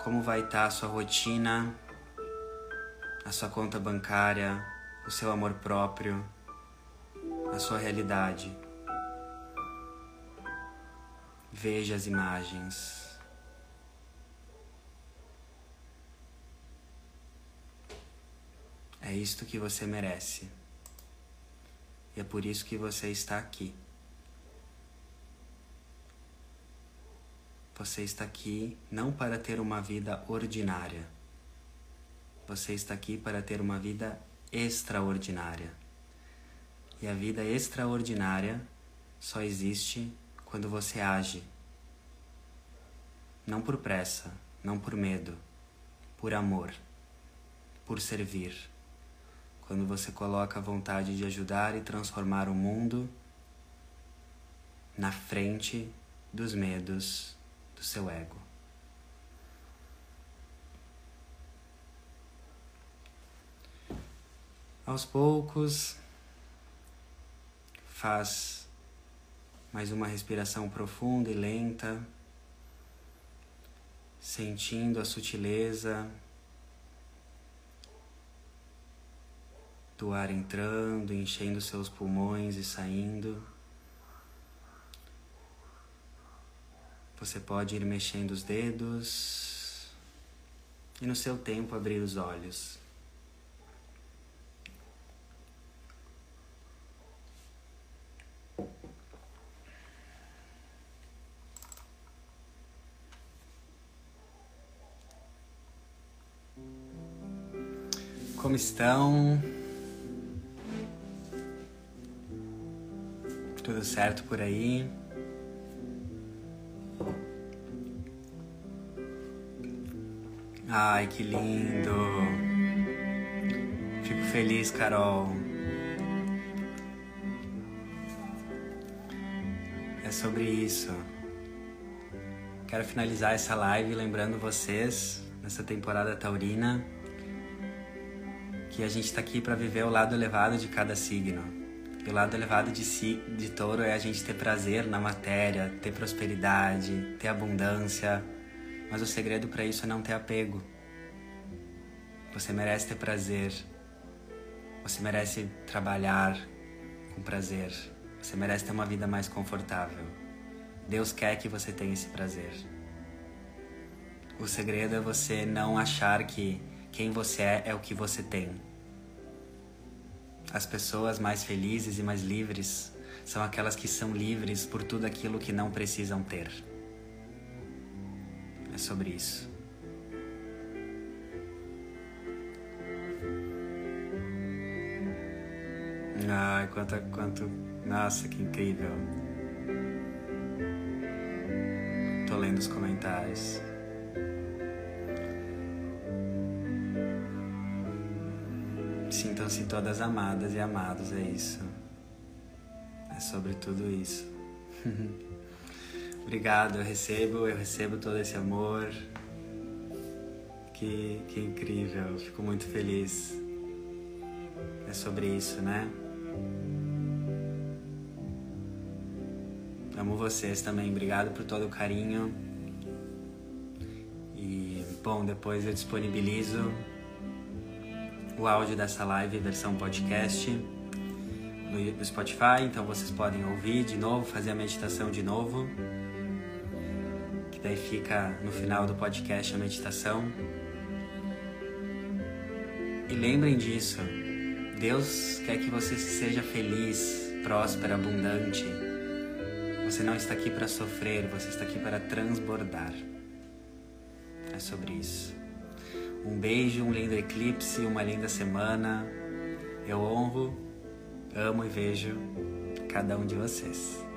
como vai estar a sua rotina a sua conta bancária, o seu amor próprio, a sua realidade. Veja as imagens. É isto que você merece. E é por isso que você está aqui. Você está aqui não para ter uma vida ordinária você está aqui para ter uma vida extraordinária. E a vida extraordinária só existe quando você age. Não por pressa, não por medo, por amor, por servir. Quando você coloca a vontade de ajudar e transformar o mundo na frente dos medos do seu ego. Aos poucos, faz mais uma respiração profunda e lenta, sentindo a sutileza do ar entrando, enchendo seus pulmões e saindo. Você pode ir mexendo os dedos e no seu tempo abrir os olhos. Como estão? Tudo certo por aí? Ai, que lindo! Fico feliz, Carol. É sobre isso. Quero finalizar essa live lembrando vocês, nessa temporada taurina, que a gente está aqui para viver o lado elevado de cada signo. E o lado elevado de, si, de touro é a gente ter prazer na matéria, ter prosperidade, ter abundância. Mas o segredo para isso é não ter apego. Você merece ter prazer. Você merece trabalhar com prazer. Você merece ter uma vida mais confortável. Deus quer que você tenha esse prazer. O segredo é você não achar que quem você é é o que você tem. As pessoas mais felizes e mais livres são aquelas que são livres por tudo aquilo que não precisam ter. É sobre isso. Ai, quanto, quanto. Nossa, que incrível. Tô lendo os comentários. Sintam-se todas amadas e amados, é isso. É sobre tudo isso. Obrigado, eu recebo, eu recebo todo esse amor. Que, que incrível, fico muito feliz. É sobre isso, né? Amo vocês também, obrigado por todo o carinho. E, bom, depois eu disponibilizo o áudio dessa live, versão podcast, no Spotify, então vocês podem ouvir de novo, fazer a meditação de novo. Que daí fica no final do podcast a meditação. E lembrem disso. Deus quer que você seja feliz, próspero, abundante. Você não está aqui para sofrer, você está aqui para transbordar. É sobre isso. Um beijo, um lindo eclipse, uma linda semana. Eu honro, amo e vejo cada um de vocês.